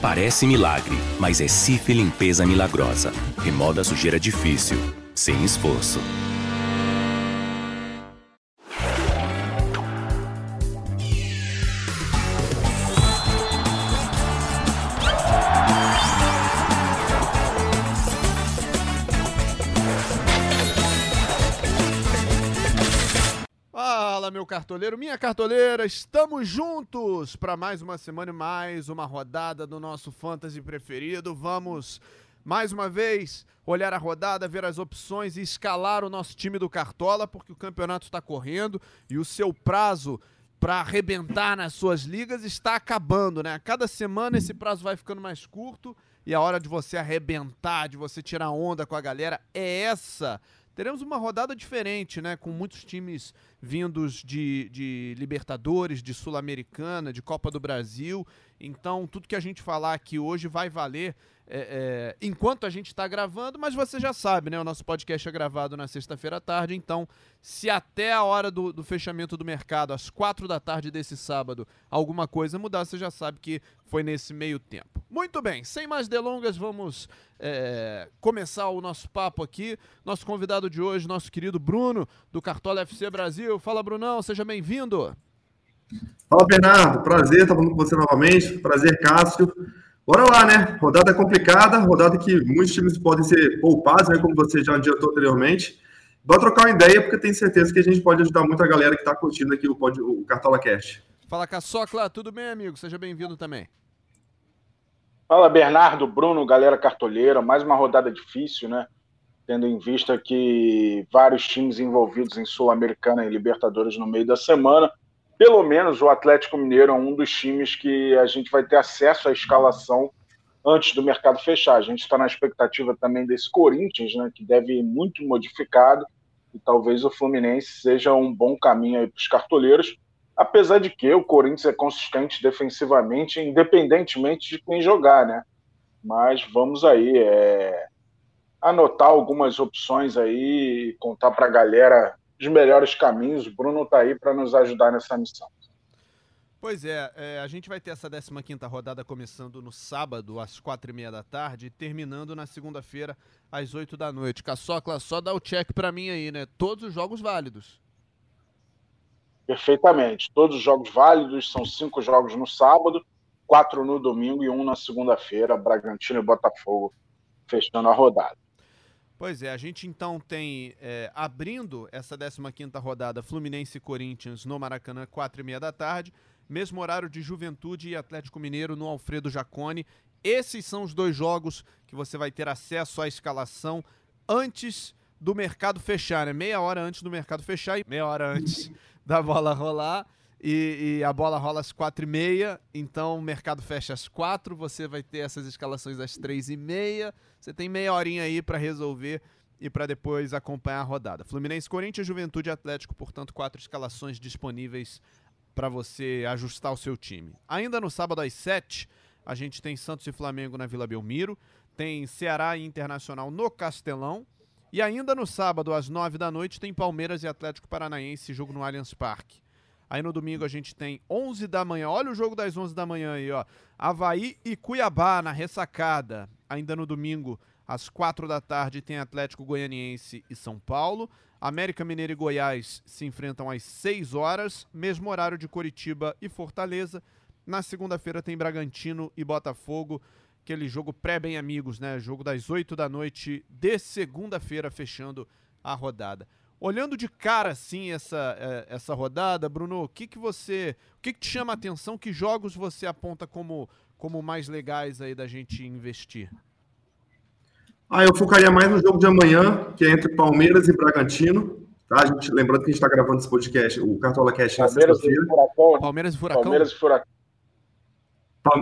Parece milagre, mas é Cif Limpeza Milagrosa. Remoda a sujeira difícil, sem esforço. Cartoleiro, minha cartoleira, estamos juntos para mais uma semana e mais uma rodada do nosso fantasy preferido. Vamos mais uma vez olhar a rodada, ver as opções e escalar o nosso time do Cartola, porque o campeonato está correndo e o seu prazo para arrebentar nas suas ligas está acabando, né? A cada semana esse prazo vai ficando mais curto e a hora de você arrebentar, de você tirar onda com a galera é essa teremos uma rodada diferente, né? Com muitos times vindos de, de Libertadores, de Sul-Americana, de Copa do Brasil. Então, tudo que a gente falar aqui hoje vai valer é, é, enquanto a gente está gravando, mas você já sabe, né? O nosso podcast é gravado na sexta-feira à tarde, então, se até a hora do, do, fechamento do mercado, às quatro da tarde desse sábado, alguma coisa mudar, você já sabe que foi nesse meio tempo. Muito bem, sem mais delongas, vamos é, começar o nosso papo aqui. Nosso convidado de hoje, nosso querido Bruno, do Cartola FC Brasil. Fala, Brunão, seja bem-vindo. Fala, Bernardo. Prazer estar falando com você novamente. Prazer, Cássio. Bora lá, né? Rodada complicada, rodada que muitos times podem ser poupados, né? Como você já adiantou anteriormente. Bora trocar uma ideia, porque tenho certeza que a gente pode ajudar muito a galera que está curtindo aqui o, o Cartola Cast. Fala, Caçocla, tudo bem, amigo? Seja bem-vindo também. Fala, Bernardo, Bruno, galera cartoleira. Mais uma rodada difícil, né? Tendo em vista que vários times envolvidos em Sul-Americana e Libertadores no meio da semana pelo menos o Atlético Mineiro é um dos times que a gente vai ter acesso à escalação antes do mercado fechar. A gente está na expectativa também desse Corinthians, né, que deve ir muito modificado, e talvez o Fluminense seja um bom caminho para os cartoleiros, apesar de que o Corinthians é consistente defensivamente, independentemente de quem jogar, né? Mas vamos aí é, anotar algumas opções aí, contar para a galera os melhores caminhos. O Bruno está aí para nos ajudar nessa missão. Pois é, é, a gente vai ter essa 15 rodada começando no sábado, às 4h30 da tarde, e terminando na segunda-feira, às 8 da noite. Caçocla, só dá o check para mim aí, né? Todos os jogos válidos. Perfeitamente. Todos os jogos válidos, são cinco jogos no sábado, quatro no domingo e um na segunda-feira, Bragantino e Botafogo fechando a rodada. Pois é, a gente então tem é, abrindo essa 15 rodada Fluminense e Corinthians no Maracanã, 4 e meia da tarde, mesmo horário de Juventude e Atlético Mineiro no Alfredo Jacone. Esses são os dois jogos que você vai ter acesso à escalação antes do mercado fechar, né? Meia hora antes do mercado fechar e meia hora antes da bola rolar. E, e, a bola rola às quatro e meia, então o mercado fecha às quatro, você vai ter essas escalações às três e meia, você tem meia horinha aí para resolver e para depois acompanhar a rodada. Fluminense, Corinthians, Juventude Atlético, portanto, quatro escalações disponíveis para você ajustar o seu time. Ainda no sábado às sete, a gente tem Santos e Flamengo na Vila Belmiro, tem Ceará e Internacional no Castelão, e ainda no sábado às nove da noite tem Palmeiras e Atlético Paranaense, jogo no Allianz Parque. Aí no domingo a gente tem 11 da manhã. Olha o jogo das 11 da manhã aí, ó. Havaí e Cuiabá na ressacada. Ainda no domingo, às 4 da tarde, tem Atlético Goianiense e São Paulo. América Mineiro e Goiás se enfrentam às 6 horas, mesmo horário de Coritiba e Fortaleza. Na segunda-feira tem Bragantino e Botafogo, aquele jogo pré-bem amigos, né? Jogo das 8 da noite de segunda-feira, fechando a rodada. Olhando de cara assim essa, é, essa rodada, Bruno, o que, que você. O que, que te chama a atenção? Que jogos você aponta como, como mais legais aí da gente investir? Ah, eu focaria mais no jogo de amanhã, que é entre Palmeiras e Bragantino. Tá? A gente, lembrando que a gente está gravando esse podcast, o Cartola Cast na sexta-feira. Palmeiras e Furacão. Palmeiras e Furacão.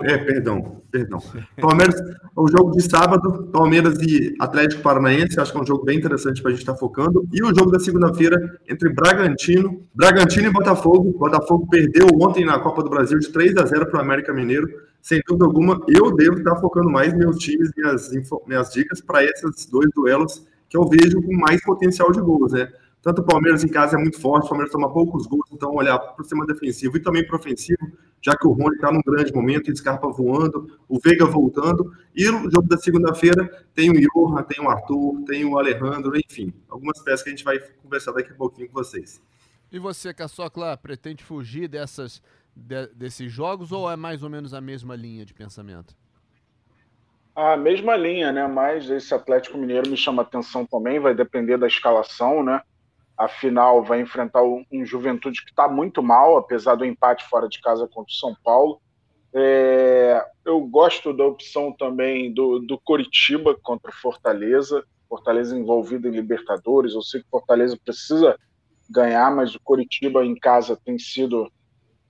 É, perdão, perdão. Palmeiras, o jogo de sábado, Palmeiras e Atlético Paranaense, acho que é um jogo bem interessante para a gente estar tá focando. E o jogo da segunda-feira entre Bragantino, Bragantino e Botafogo. Botafogo perdeu ontem na Copa do Brasil de 3 a 0 para o América Mineiro. Sem dúvida alguma, eu devo estar tá focando mais meus times, minhas, minhas dicas para esses dois duelos que eu vejo com mais potencial de gols, né? Tanto o Palmeiras em casa é muito forte, o Palmeiras toma poucos gols, então olhar para o sistema defensivo e também para o ofensivo, já que o Rony está num grande momento, o Scarpa voando, o Veiga voltando. E no jogo da segunda-feira tem o Johan, tem o Arthur, tem o Alejandro, enfim, algumas peças que a gente vai conversar daqui a pouquinho com vocês. E você, Caçocla, pretende fugir dessas, de, desses jogos ou é mais ou menos a mesma linha de pensamento? A mesma linha, né? Mas esse Atlético Mineiro me chama atenção também, vai depender da escalação, né? Afinal, vai enfrentar um Juventude que está muito mal, apesar do empate fora de casa contra o São Paulo. É, eu gosto da opção também do, do Coritiba contra o Fortaleza. Fortaleza envolvido em Libertadores. Eu sei que Fortaleza precisa ganhar, mas o Coritiba em casa tem sido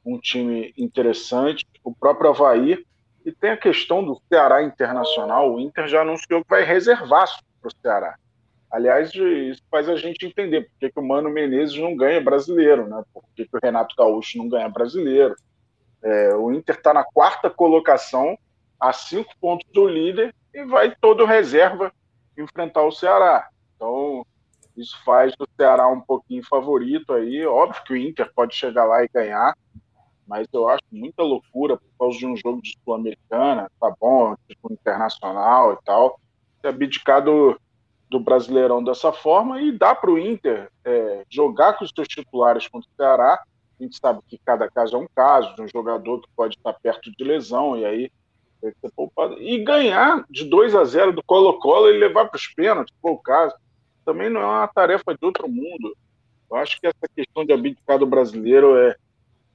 um time interessante. O próprio Havaí e tem a questão do Ceará Internacional. O Inter já anunciou que vai reservar para o Ceará. Aliás, isso faz a gente entender por que, que o Mano Menezes não ganha brasileiro, né? Por que, que o Renato Gaúcho não ganha brasileiro. É, o Inter está na quarta colocação, a cinco pontos do líder, e vai todo reserva enfrentar o Ceará. Então, isso faz o Ceará um pouquinho favorito aí. Óbvio que o Inter pode chegar lá e ganhar, mas eu acho muita loucura por causa de um jogo de Sul-Americana, tá bom, tipo internacional e tal, ter abdicado do Brasileirão dessa forma e dá para o Inter é, jogar com os seus titulares contra o Ceará. A gente sabe que cada caso é um caso, de um jogador que pode estar perto de lesão e aí tem que ser poupado. E ganhar de 2 a 0 do Colo-Colo e levar para os pênaltis, for o caso, também não é uma tarefa de outro mundo. Eu acho que essa questão de abdicar do brasileiro é,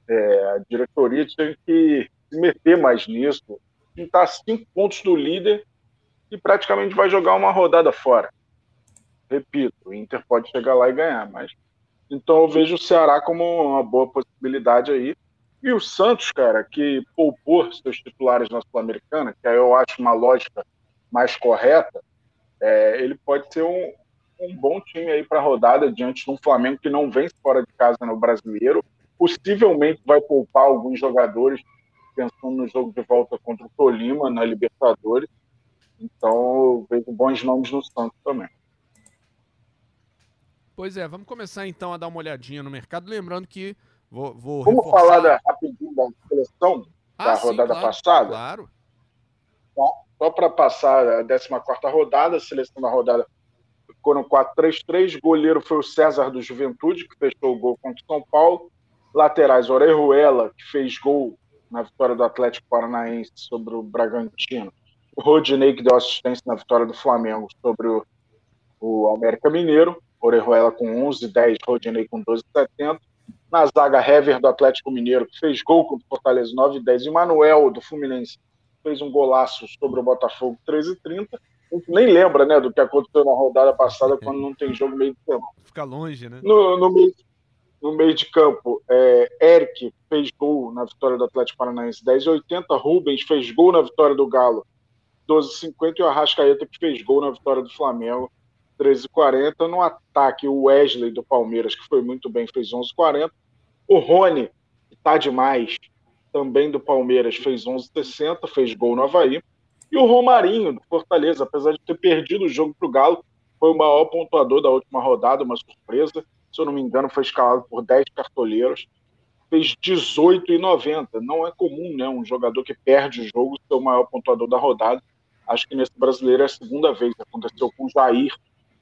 é, a diretoria tem que se meter mais nisso. Está cinco pontos do líder e praticamente vai jogar uma rodada fora. Repito, o Inter pode chegar lá e ganhar, mas então eu vejo o Ceará como uma boa possibilidade aí. E o Santos, cara, que poupou seus titulares na Sul-Americana, que aí eu acho uma lógica mais correta, é, ele pode ser um, um bom time aí para a rodada diante de um Flamengo que não vence fora de casa no Brasileiro possivelmente vai poupar alguns jogadores, pensando no jogo de volta contra o Tolima, na Libertadores. Então, vejo bons nomes no Santos também. Pois é, vamos começar então a dar uma olhadinha no mercado. Lembrando que vou. vou vamos reforçar... falar da, rapidinho da seleção ah, da sim, rodada claro, passada? Claro. Só, só para passar a 14 rodada, a seleção da rodada ficou no 4-3-3. Goleiro foi o César do Juventude, que fechou o gol contra o São Paulo. Laterais, Orejuela, que fez gol na vitória do Atlético Paranaense sobre o Bragantino. O Rodinei, que deu assistência na vitória do Flamengo sobre o, o América Mineiro. Orejuela com 11, 10, Rodinei com 12, 70. Na zaga, Hever do Atlético Mineiro, que fez gol contra o Fortaleza 9 10. E Manuel do Fluminense fez um golaço sobre o Botafogo 13 30. A gente nem lembra né, do que aconteceu na rodada passada quando não tem jogo meio de semana. Fica longe, né? No, no meio, no meio de campo, é, Eric fez gol na vitória do Atlético Paranaense 10,80. Rubens fez gol na vitória do Galo 12,50. E o Arrascaeta que fez gol na vitória do Flamengo 13,40. No ataque, o Wesley do Palmeiras, que foi muito bem, fez 11,40. O Rony, que tá demais, também do Palmeiras, fez 11,60. Fez gol no Havaí. E o Romarinho, do Fortaleza, apesar de ter perdido o jogo para o Galo, foi o maior pontuador da última rodada, uma surpresa se eu não me engano, foi escalado por 10 cartoleiros, fez 18,90. Não é comum, né? Um jogador que perde o jogo ser o maior pontuador da rodada. Acho que nesse brasileiro é a segunda vez. Aconteceu com o Jair,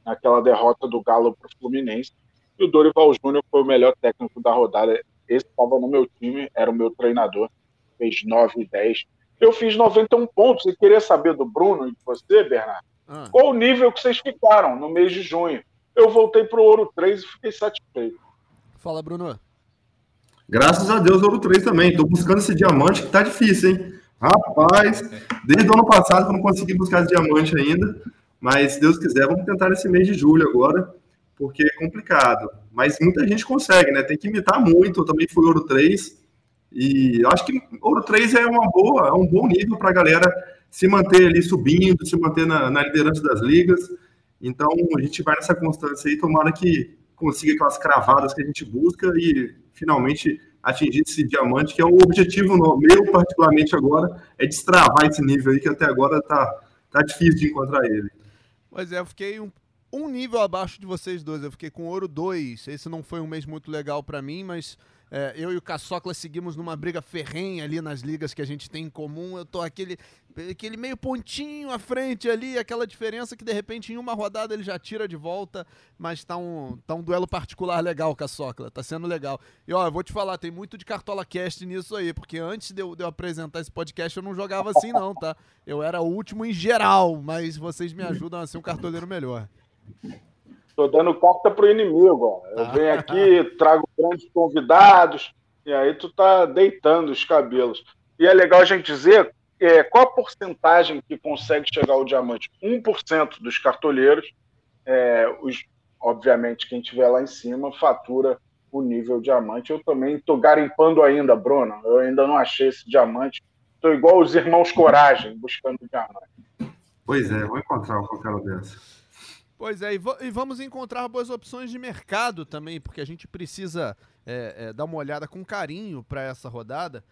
naquela derrota do Galo para o Fluminense. E o Dorival Júnior foi o melhor técnico da rodada. Esse estava no meu time, era o meu treinador. Fez 9 e 10. Eu fiz 91 pontos e queria saber do Bruno e de você, Bernardo, ah. qual o nível que vocês ficaram no mês de junho eu voltei para o Ouro 3 e fiquei satisfeito. Fala, Bruno. Graças a Deus, Ouro 3 também. Estou buscando esse diamante que tá difícil, hein? Rapaz, desde o ano passado que eu não consegui buscar esse diamante ainda. Mas, se Deus quiser, vamos tentar esse mês de julho agora, porque é complicado. Mas muita gente consegue, né? Tem que imitar muito. Eu também fui Ouro 3. E acho que Ouro 3 é uma boa, é um bom nível para a galera se manter ali subindo, se manter na, na liderança das ligas. Então, a gente vai nessa constância aí, tomara que consiga aquelas cravadas que a gente busca e finalmente atingir esse diamante, que é o objetivo meu, particularmente agora, é destravar esse nível aí, que até agora tá, tá difícil de encontrar ele. Pois é, eu fiquei um um nível abaixo de vocês dois. Eu fiquei com ouro 2. Esse não foi um mês muito legal para mim, mas é, eu e o Caçocla seguimos numa briga ferrenha ali nas ligas que a gente tem em comum. Eu tô aquele, aquele meio pontinho à frente ali, aquela diferença que de repente em uma rodada ele já tira de volta, mas tá um, tá um duelo particular legal, Caçocla. Tá sendo legal. E ó, eu vou te falar, tem muito de Cartola Cast nisso aí, porque antes de eu, de eu apresentar esse podcast eu não jogava assim, não, tá? Eu era o último em geral, mas vocês me ajudam a ser um cartoleiro melhor. Tô dando carta pro inimigo. Ó. Eu ah. venho aqui, trago grandes convidados, e aí tu tá deitando os cabelos. E é legal a gente dizer é, qual a porcentagem que consegue chegar ao diamante. 1% dos cartoleiros, é, os, obviamente, quem tiver lá em cima, fatura o nível diamante. Eu também estou garimpando ainda, Bruno. Eu ainda não achei esse diamante. Estou igual os irmãos Coragem, buscando diamante. Pois é, vou encontrar qualquer dessa. Pois é, e, e, vamos encontrar boas opções de mercado também, porque a gente precisa é, é, dar uma olhada com carinho para essa rodada.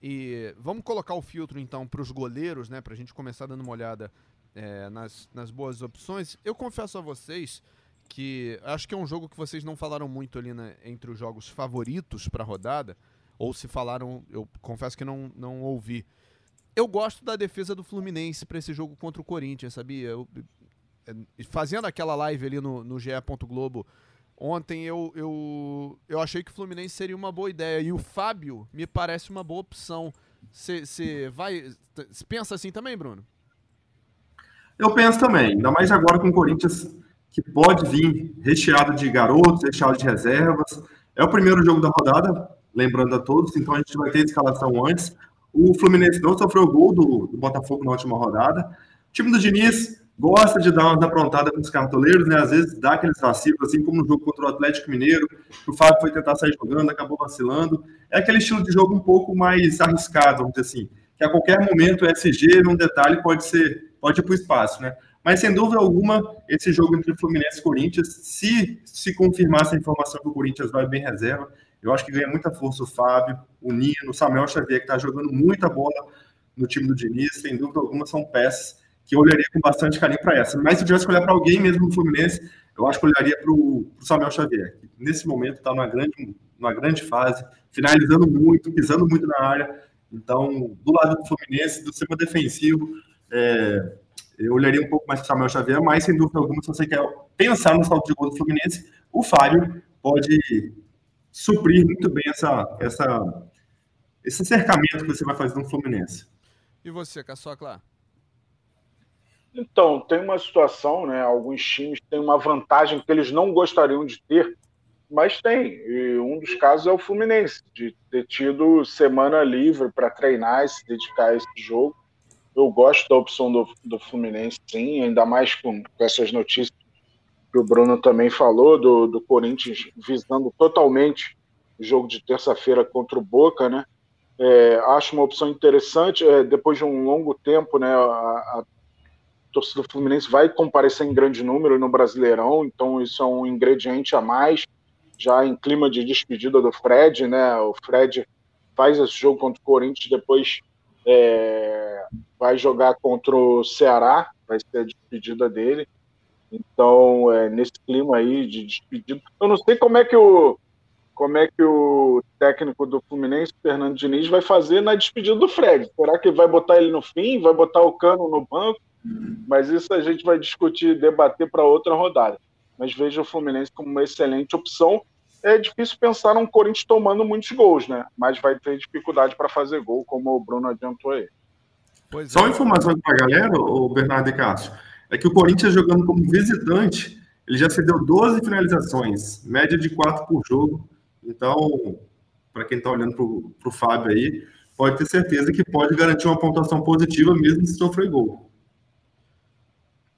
E vamos colocar o filtro então para os goleiros, né? Para a gente começar dando uma olhada é, nas, nas boas opções. Eu confesso a vocês que acho que é um jogo que vocês não falaram muito ali né, entre os jogos favoritos para a rodada, ou se falaram, eu confesso que não, não ouvi. Eu gosto da defesa do Fluminense para esse jogo contra o Corinthians, sabia? Eu, fazendo aquela live ali no, no GE. Globo ontem, eu, eu, eu achei que o Fluminense seria uma boa ideia. E o Fábio me parece uma boa opção. Você vai. Cê pensa assim também, Bruno? Eu penso também, ainda mais agora com o Corinthians, que pode vir recheado de garotos, recheado de reservas. É o primeiro jogo da rodada, lembrando a todos, então a gente vai ter escalação antes. O Fluminense não sofreu gol do, do Botafogo na última rodada. O time do Diniz gosta de dar umas aprontadas com os cartoleiros, né? Às vezes dá aqueles vacilos, assim como no jogo contra o Atlético Mineiro, que o Fábio foi tentar sair jogando, acabou vacilando. É aquele estilo de jogo um pouco mais arriscado, vamos dizer assim, que a qualquer momento o SG, num detalhe, pode ser, pode ir para o espaço, né? Mas sem dúvida alguma, esse jogo entre Fluminense e Corinthians, se se confirmar essa informação que o Corinthians vai bem reserva, eu acho que ganha muita força o Fábio, o Nino, o Samuel Xavier, que está jogando muita bola no time do Diniz, sem dúvida alguma, são peças que eu olharia com bastante carinho para essa. Mas se eu tivesse que olhar para alguém mesmo no Fluminense, eu acho que olharia para o Samuel Xavier, que nesse momento está numa grande, numa grande fase, finalizando muito, pisando muito na área. Então, do lado do Fluminense, do sistema defensivo, é, eu olharia um pouco mais para o Samuel Xavier, mas sem dúvida alguma, se você quer pensar no salto de gol do Fluminense, o Fábio pode suprir muito bem essa, essa, esse cercamento que você vai fazer no Fluminense. E você, Caçocla? Então, tem uma situação, né? Alguns times têm uma vantagem que eles não gostariam de ter, mas tem. E um dos casos é o Fluminense, de ter tido semana livre para treinar e se dedicar a esse jogo. Eu gosto da opção do, do Fluminense, sim, ainda mais com, com essas notícias que o Bruno também falou, do, do Corinthians visando totalmente o jogo de terça-feira contra o Boca, né? É, acho uma opção interessante. É, depois de um longo tempo, né, a, a torcida Fluminense vai comparecer em grande número no Brasileirão, então isso é um ingrediente a mais, já em clima de despedida do Fred, né? O Fred faz esse jogo contra o Corinthians, depois é, vai jogar contra o Ceará, vai ser a despedida dele. Então, é, nesse clima aí de despedida, eu não sei como é que o como é que o técnico do Fluminense, Fernando Diniz, vai fazer na despedida do Fred. Será que vai botar ele no fim? Vai botar o Cano no banco? Mas isso a gente vai discutir, debater para outra rodada. Mas vejo o Fluminense como uma excelente opção. É difícil pensar num Corinthians tomando muitos gols, né? Mas vai ter dificuldade para fazer gol, como o Bruno adiantou aí. Pois Só uma é. informação para a galera, o Bernardo e Cássio, é que o Corinthians jogando como visitante, ele já cedeu 12 finalizações, média de 4 por jogo. Então, para quem está olhando para o Fábio aí, pode ter certeza que pode garantir uma pontuação positiva mesmo se sofrer gol.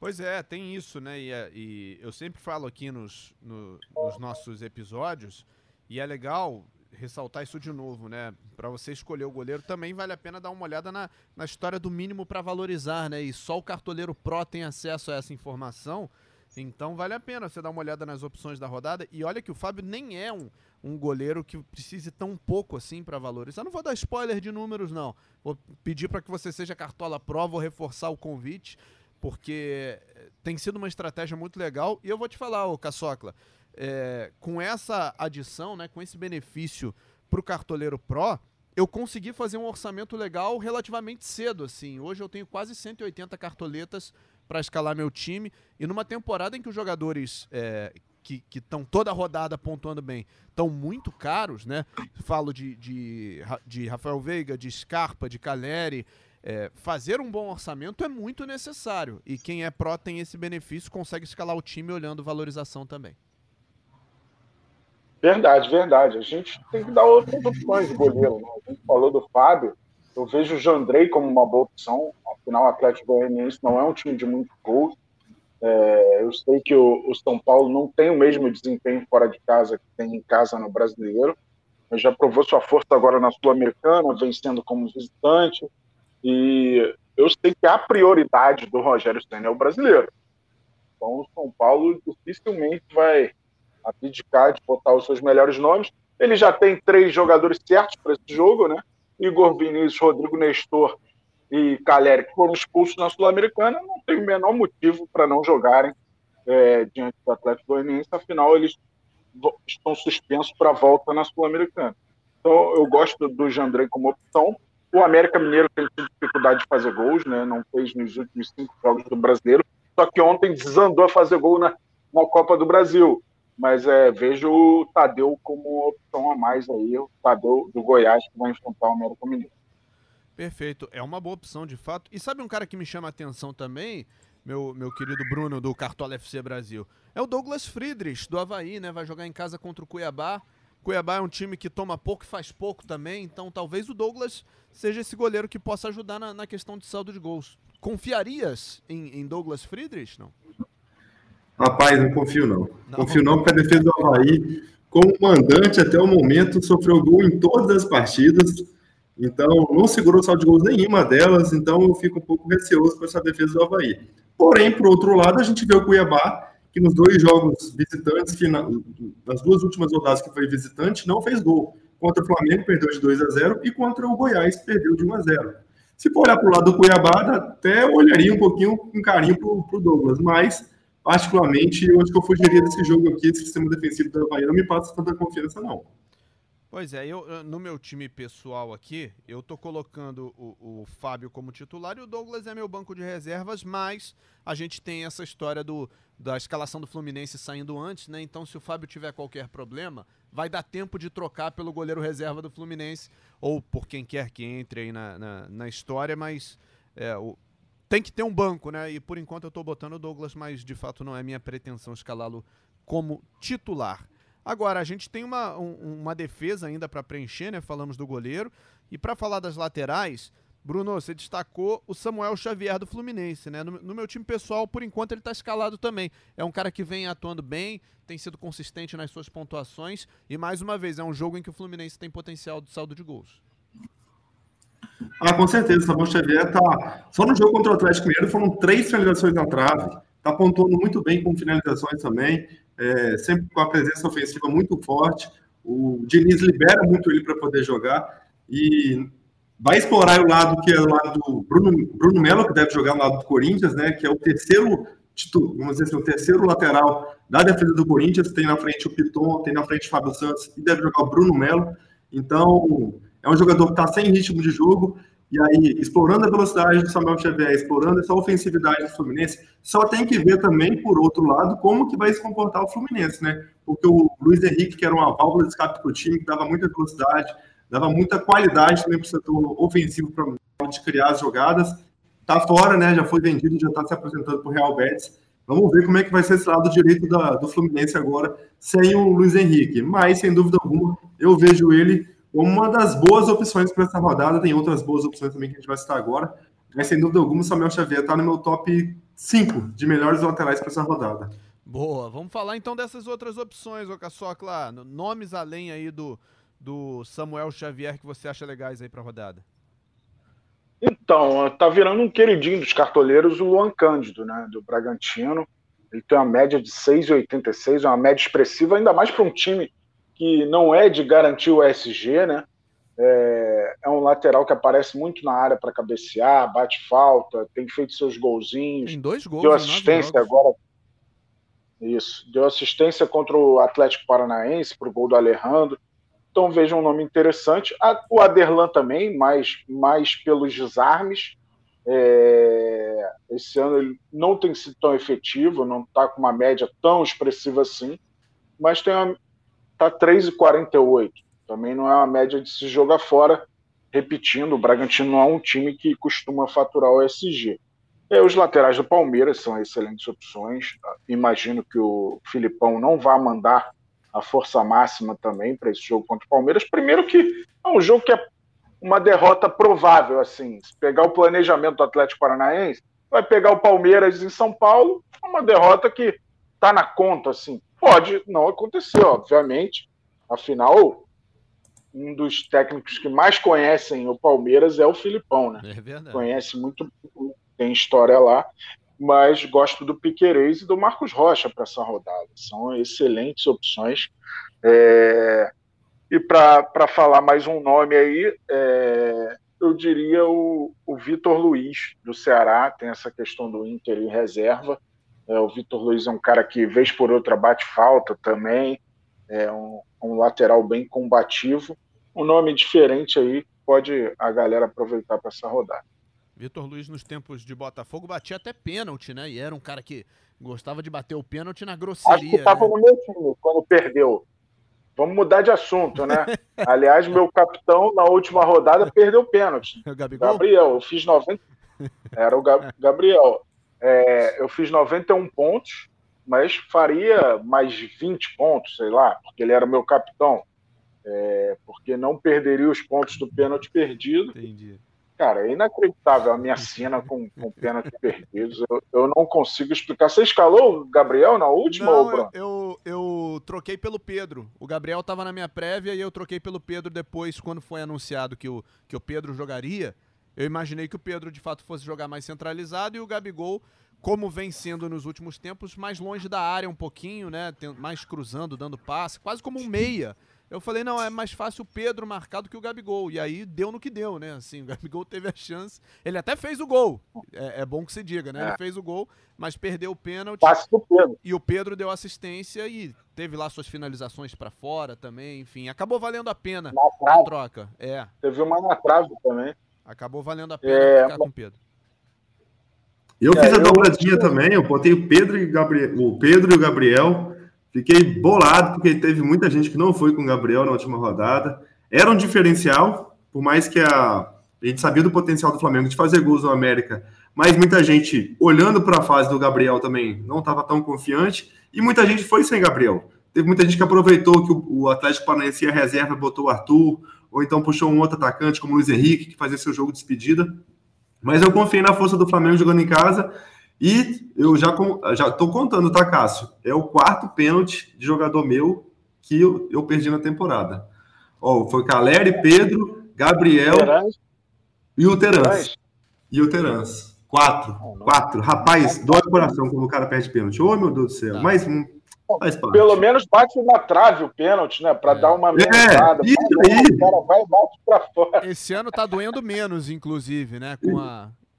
Pois é, tem isso, né? E, é, e eu sempre falo aqui nos, no, nos nossos episódios, e é legal ressaltar isso de novo, né? Para você escolher o goleiro, também vale a pena dar uma olhada na, na história do mínimo para valorizar, né? E só o cartoleiro Pro tem acesso a essa informação. Então vale a pena você dar uma olhada nas opções da rodada. E olha que o Fábio nem é um, um goleiro que precise tão pouco assim para valorizar. Não vou dar spoiler de números, não. Vou pedir para que você seja cartola Pro, vou reforçar o convite porque tem sido uma estratégia muito legal. E eu vou te falar, ô Caçocla, é, com essa adição, né, com esse benefício para o Cartoleiro Pro, eu consegui fazer um orçamento legal relativamente cedo. assim. Hoje eu tenho quase 180 cartoletas para escalar meu time. E numa temporada em que os jogadores é, que estão toda rodada pontuando bem estão muito caros, né? Falo de, de, de Rafael Veiga, de Scarpa, de Caleri. É, fazer um bom orçamento é muito necessário. E quem é pró tem esse benefício, consegue escalar o time olhando valorização também. Verdade, verdade. A gente tem que dar outras opções de goleiro. Né? A gente falou do Fábio. Eu vejo o Jandrei como uma boa opção. Afinal, o Atlético Goianiense não é um time de muito gol. É, eu sei que o, o, São Paulo não tem o mesmo desempenho fora de casa que tem em casa no brasileiro, mas já provou sua força agora na Sul-Americana, vencendo como visitante. E eu sei que a prioridade do Rogério Senna é o brasileiro. Então o São Paulo dificilmente vai abdicar de botar os seus melhores nomes. Ele já tem três jogadores certos para esse jogo, né? Igor Vinícius, Rodrigo Nestor e Caleri, que foram expulsos na Sul-Americana, não tem o menor motivo para não jogarem é, diante do Atlético Goianiense, afinal eles estão suspensos para a volta na Sul-Americana. Então eu gosto do Jandrei como opção. O América Mineiro tem dificuldade de fazer gols, né? não fez nos últimos cinco jogos do Brasileiro, só que ontem desandou a fazer gol na, na Copa do Brasil mas é, vejo o Tadeu como opção a mais aí, o Tadeu do Goiás que vai enfrentar o América Mineiro. Perfeito, é uma boa opção de fato. E sabe um cara que me chama a atenção também, meu, meu querido Bruno do Cartola FC Brasil? É o Douglas Friedrich do Havaí, né? Vai jogar em casa contra o Cuiabá. Cuiabá é um time que toma pouco e faz pouco também, então talvez o Douglas seja esse goleiro que possa ajudar na, na questão de saldo de gols. Confiarias em, em Douglas Friedrich, não? Rapaz, não confio não. não. Confio não porque a defesa do Havaí, como mandante até o momento, sofreu gol em todas as partidas. Então, não segurou saldo de gols nenhuma delas. Então, eu fico um pouco receoso com essa defesa do Havaí. Porém, por outro lado, a gente vê o Cuiabá, que nos dois jogos visitantes, nas duas últimas rodadas que foi visitante, não fez gol. Contra o Flamengo, perdeu de 2 a 0 e contra o Goiás, perdeu de 1 a 0 Se for olhar para o lado do Cuiabá, até olharia um pouquinho com carinho para o Douglas, mas particularmente, eu acho que eu fugiria desse jogo aqui, esse sistema defensivo da Bahia não me passa tanta confiança, não. Pois é, eu no meu time pessoal aqui, eu tô colocando o, o, Fábio como titular e o Douglas é meu banco de reservas, mas a gente tem essa história do, da escalação do Fluminense saindo antes, né? Então, se o Fábio tiver qualquer problema, vai dar tempo de trocar pelo goleiro reserva do Fluminense, ou por quem quer que entre aí na, na, na história, mas é, o, tem que ter um banco, né? E por enquanto eu estou botando o Douglas, mas de fato não é minha pretensão escalá-lo como titular. Agora, a gente tem uma, um, uma defesa ainda para preencher, né? Falamos do goleiro. E para falar das laterais, Bruno, você destacou o Samuel Xavier do Fluminense, né? No, no meu time pessoal, por enquanto, ele está escalado também. É um cara que vem atuando bem, tem sido consistente nas suas pontuações. E mais uma vez, é um jogo em que o Fluminense tem potencial de saldo de gols. Ah, com certeza. O Samuel Xavier tá. Só no jogo contra o Atlético Mineiro foram três finalizações na trave. Tá pontuando muito bem com finalizações também. É, sempre com a presença ofensiva muito forte. O Diniz libera muito ele para poder jogar. E vai explorar o lado que é o lado do Bruno, Bruno Melo, que deve jogar no lado do Corinthians, né? Que é o terceiro, vamos dizer assim, o terceiro lateral da defesa do Corinthians. Tem na frente o Piton, tem na frente o Fábio Santos e deve jogar o Bruno Melo. Então, é um jogador que está sem ritmo de jogo, e aí, explorando a velocidade do Samuel Xavier, explorando essa ofensividade do Fluminense, só tem que ver também, por outro lado, como que vai se comportar o Fluminense, né? Porque o Luiz Henrique, que era uma válvula de escape para o time, que dava muita velocidade, dava muita qualidade também para o setor ofensivo para de criar as jogadas, tá fora, né? Já foi vendido, já está se apresentando para o Real Betis. Vamos ver como é que vai ser esse lado direito da, do Fluminense agora, sem o Luiz Henrique. Mas, sem dúvida alguma, eu vejo ele uma das boas opções para essa rodada. Tem outras boas opções também que a gente vai citar agora. Mas sem dúvida alguma, o Samuel Xavier está no meu top 5 de melhores laterais para essa rodada. Boa, vamos falar então dessas outras opções, Ocaçocla. Nomes além aí do, do Samuel Xavier que você acha legais aí para a rodada. Então, tá virando um queridinho dos cartoleiros o Luan Cândido, né, do Bragantino. Ele tem uma média de 6,86, uma média expressiva, ainda mais para um time que não é de garantir o SG, né? É, é, um lateral que aparece muito na área para cabecear, bate falta, tem feito seus golzinhos. Tem dois gols. Deu assistência agora. Isso. Deu assistência contra o Atlético Paranaense para o gol do Alejandro. Então veja um nome interessante. O Aderlan também, mais, mais pelos desarmes. É, esse ano ele não tem sido tão efetivo, não está com uma média tão expressiva assim, mas está 3,48 também não é uma média de se jogar fora. Repetindo, o Bragantino não é um time que costuma faturar o SG. E os laterais do Palmeiras são excelentes opções. Imagino que o Filipão não vá mandar a força máxima também para esse jogo contra o Palmeiras. Primeiro que é um jogo que é uma derrota provável, assim. Se pegar o planejamento do Atlético Paranaense, vai pegar o Palmeiras em São Paulo, é uma derrota que está na conta, assim. Pode não acontecer, obviamente. Afinal, um dos técnicos que mais conhecem o Palmeiras é o Filipão, né? É verdade. Conhece muito, tem história lá, mas gosto do Piquerez e do Marcos Rocha para essa rodada. São excelentes opções. É... E para falar mais um nome aí, é... eu diria o, o Vitor Luiz, do Ceará, tem essa questão do Inter em reserva. É, o Vitor Luiz é um cara que, vez por outra, bate falta também é um, um lateral bem combativo. Um nome diferente aí, pode a galera aproveitar para essa rodada. Vitor Luiz, nos tempos de Botafogo, batia até pênalti, né? E era um cara que gostava de bater o pênalti na grosseria. Acho que estava né? no meu time quando perdeu. Vamos mudar de assunto, né? Aliás, meu capitão na última rodada perdeu o pênalti. O Gabigol? Gabriel, eu fiz 90. Era o Gabriel. É, eu fiz 91 pontos mas faria mais 20 pontos, sei lá, porque ele era meu capitão. É, porque não perderia os pontos do pênalti perdido. Entendi. Cara, é inacreditável a minha cena com, com pênalti perdidos. Eu, eu, não consigo explicar. Você escalou o Gabriel na última? Não, eu, eu, eu, troquei pelo Pedro. O Gabriel estava na minha prévia e eu troquei pelo Pedro depois, quando foi anunciado que o, que o Pedro jogaria. Eu imaginei que o Pedro de fato fosse jogar mais centralizado e o Gabigol como vem sendo nos últimos tempos, mais longe da área um pouquinho, né? Mais cruzando, dando passe, quase como um meia. Eu falei, não, é mais fácil o Pedro marcar do que o Gabigol. E aí deu no que deu, né? Assim, o Gabigol teve a chance. Ele até fez o gol. É, é bom que se diga, né? É. Ele fez o gol, mas perdeu o pênalti. Passe do Pedro. E o Pedro deu assistência e teve lá suas finalizações para fora também. Enfim, acabou valendo a pena a troca. É. Teve uma na trave também. Acabou valendo a pena é, ficar com o Pedro. Eu é, fiz a dobradinha eu... também, eu botei o Pedro, e Gabriel, o Pedro e o Gabriel. Fiquei bolado, porque teve muita gente que não foi com o Gabriel na última rodada. Era um diferencial, por mais que a, a gente sabia do potencial do Flamengo de fazer gols no América, mas muita gente, olhando para a fase do Gabriel também, não estava tão confiante, e muita gente foi sem Gabriel. Teve muita gente que aproveitou que o, o Atlético Paranaense ia reserva, botou o Arthur, ou então puxou um outro atacante, como o Luiz Henrique, que fazia seu jogo de despedida. Mas eu confiei na força do Flamengo jogando em casa e eu já já tô contando, tá, Cássio? É o quarto pênalti de jogador meu que eu, eu perdi na temporada. Ó, foi Caleri, Pedro, Gabriel e o Terans. E o Terans. Quatro. Quatro. Rapaz, dói o coração quando o cara perde pênalti. Ô, oh, meu Deus do céu. Tá. Mais um. Pelo menos bate na trave o pênalti, né? Para é. dar uma melhorada. É, isso aí. O cara vai e bate pra fora. Esse ano tá doendo menos, inclusive, né? Com a.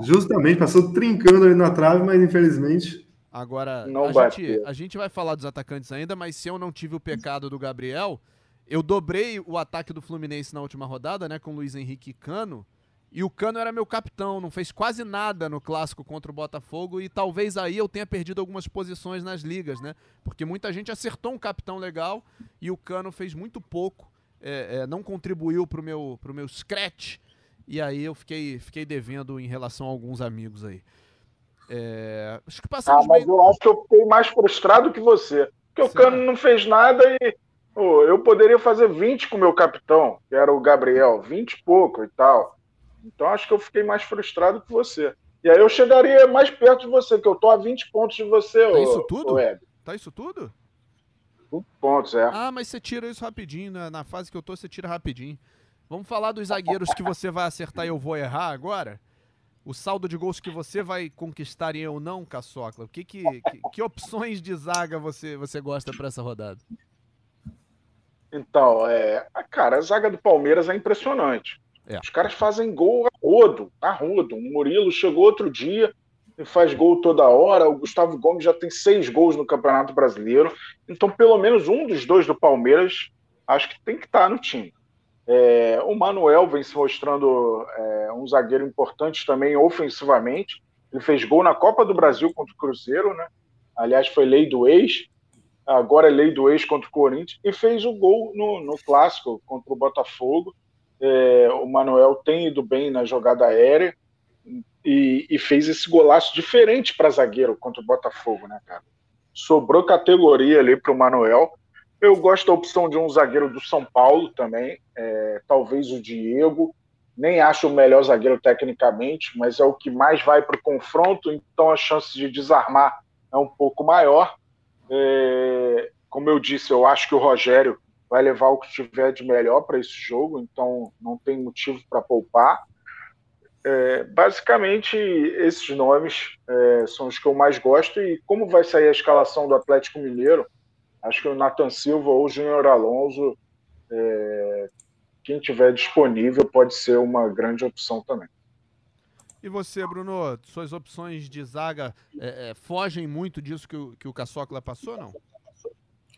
Justamente, passou trincando ali na trave, mas infelizmente. Agora, a gente, a gente vai falar dos atacantes ainda, mas se eu não tive o pecado do Gabriel, eu dobrei o ataque do Fluminense na última rodada, né, com Luiz Henrique e Cano. E o Cano era meu capitão, não fez quase nada no clássico contra o Botafogo e talvez aí eu tenha perdido algumas posições nas ligas, né? Porque muita gente acertou um capitão legal e o Cano fez muito pouco, é, é, não contribuiu pro meu, pro meu scratch e aí eu fiquei, fiquei devendo em relação a alguns amigos aí. É, acho que passamos ah, mas bem... eu acho que eu fiquei mais frustrado que você. Porque o Cano não fez nada e eu poderia fazer 20 com o meu capitão, que era o Gabriel, 20 e pouco e tal. Então acho que eu fiquei mais frustrado que você. E aí eu chegaria mais perto de você, que eu tô a 20 pontos de você, Tá isso tudo? Tá isso tudo? 20 pontos, é. Ah, mas você tira isso rapidinho? Na fase que eu tô, você tira rapidinho. Vamos falar dos zagueiros que você vai acertar e eu vou errar agora? O saldo de gols que você vai conquistar e eu não, Caçocla. Que, que, que, que opções de zaga você, você gosta para essa rodada? Então, é, cara, a zaga do Palmeiras é impressionante. É. Os caras fazem gol a rodo, a rodo. O Murilo chegou outro dia e faz gol toda hora. O Gustavo Gomes já tem seis gols no Campeonato Brasileiro. Então, pelo menos um dos dois do Palmeiras, acho que tem que estar no time. É, o Manuel vem se mostrando é, um zagueiro importante também ofensivamente. Ele fez gol na Copa do Brasil contra o Cruzeiro, né? Aliás, foi lei do ex agora é lei do ex contra o Corinthians, e fez o gol no, no clássico contra o Botafogo. É, o Manuel tem ido bem na jogada aérea e, e fez esse golaço diferente para zagueiro contra o Botafogo, né, cara? Sobrou categoria ali para o Manuel. Eu gosto da opção de um zagueiro do São Paulo também, é, talvez o Diego. Nem acho o melhor zagueiro tecnicamente, mas é o que mais vai para o confronto, então a chance de desarmar é um pouco maior. É, como eu disse, eu acho que o Rogério vai levar o que tiver de melhor para esse jogo, então não tem motivo para poupar. É, basicamente, esses nomes é, são os que eu mais gosto. E como vai sair a escalação do Atlético Mineiro, acho que o Nathan Silva ou o Júnior Alonso, é, quem tiver disponível, pode ser uma grande opção também. E você, Bruno, suas opções de zaga é, é, fogem muito disso que o, que o Caçocla passou, não?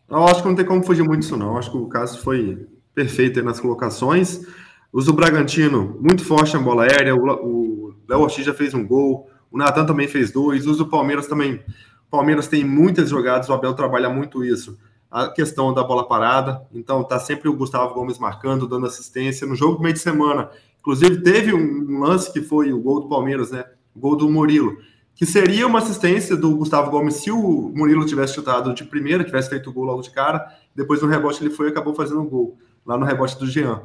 Eu acho que não tem como fugir muito disso, não. Eu acho que o caso foi perfeito nas colocações. Usa o Bragantino, muito forte na bola aérea. O Léo Ortiz já fez um gol. O Natan também fez dois. Usa o Palmeiras também. Palmeiras tem muitas jogadas, o Abel trabalha muito isso. A questão da bola parada. Então, tá sempre o Gustavo Gomes marcando, dando assistência. No jogo do meio de semana, Inclusive, teve um lance que foi o gol do Palmeiras, né? O gol do Murilo, que seria uma assistência do Gustavo Gomes se o Murilo tivesse chutado de primeira, tivesse feito o gol logo de cara. Depois no rebote ele foi e acabou fazendo o gol, lá no rebote do Jean.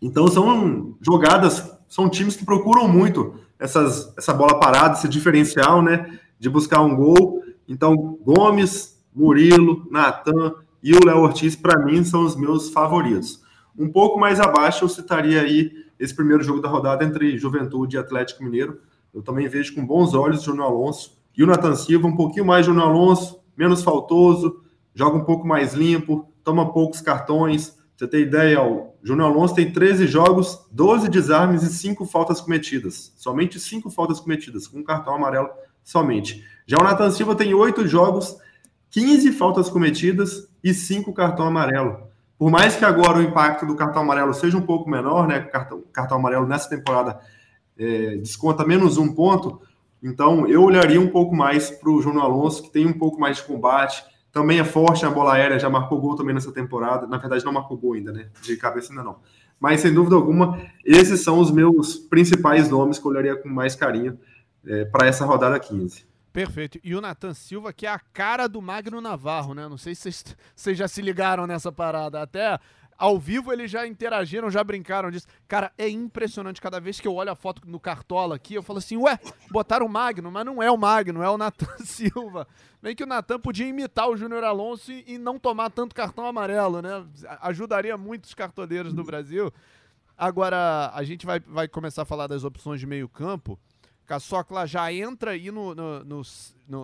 Então são jogadas, são times que procuram muito essas, essa bola parada, esse diferencial, né? De buscar um gol. Então, Gomes, Murilo, Natan e o Léo Ortiz, para mim, são os meus favoritos. Um pouco mais abaixo, eu citaria aí esse primeiro jogo da rodada entre Juventude e Atlético Mineiro. Eu também vejo com bons olhos o Júnior Alonso e o Nathan Silva, um pouquinho mais Júnior Alonso, menos faltoso, joga um pouco mais limpo, toma poucos cartões. Você tem ideia, o Júnior Alonso tem 13 jogos, 12 desarmes e 5 faltas cometidas. Somente 5 faltas cometidas, com um cartão amarelo somente. Já o Nathan Silva tem 8 jogos, 15 faltas cometidas e 5 cartão amarelo. Por mais que agora o impacto do cartão amarelo seja um pouco menor, né? Cartão, cartão amarelo nessa temporada é, desconta menos um ponto. Então, eu olharia um pouco mais para o Júnior Alonso, que tem um pouco mais de combate, também é forte na bola aérea, já marcou gol também nessa temporada. Na verdade, não marcou gol ainda, né? De cabeça ainda não. Mas, sem dúvida alguma, esses são os meus principais nomes que eu olharia com mais carinho é, para essa rodada 15. Perfeito. E o Nathan Silva, que é a cara do Magno Navarro, né? Não sei se vocês já se ligaram nessa parada. Até ao vivo eles já interagiram, já brincaram disso. Cara, é impressionante. Cada vez que eu olho a foto no Cartola aqui, eu falo assim, ué, botaram o Magno, mas não é o Magno, é o Nathan Silva. Bem que o Nathan podia imitar o Júnior Alonso e, e, não tomar tanto cartão amarelo, né? Ajudaria muito os cartoleiros do Brasil. Agora, a gente vai, vai começar a falar das opções de meio campo. Caçocla já entra aí no, no, no,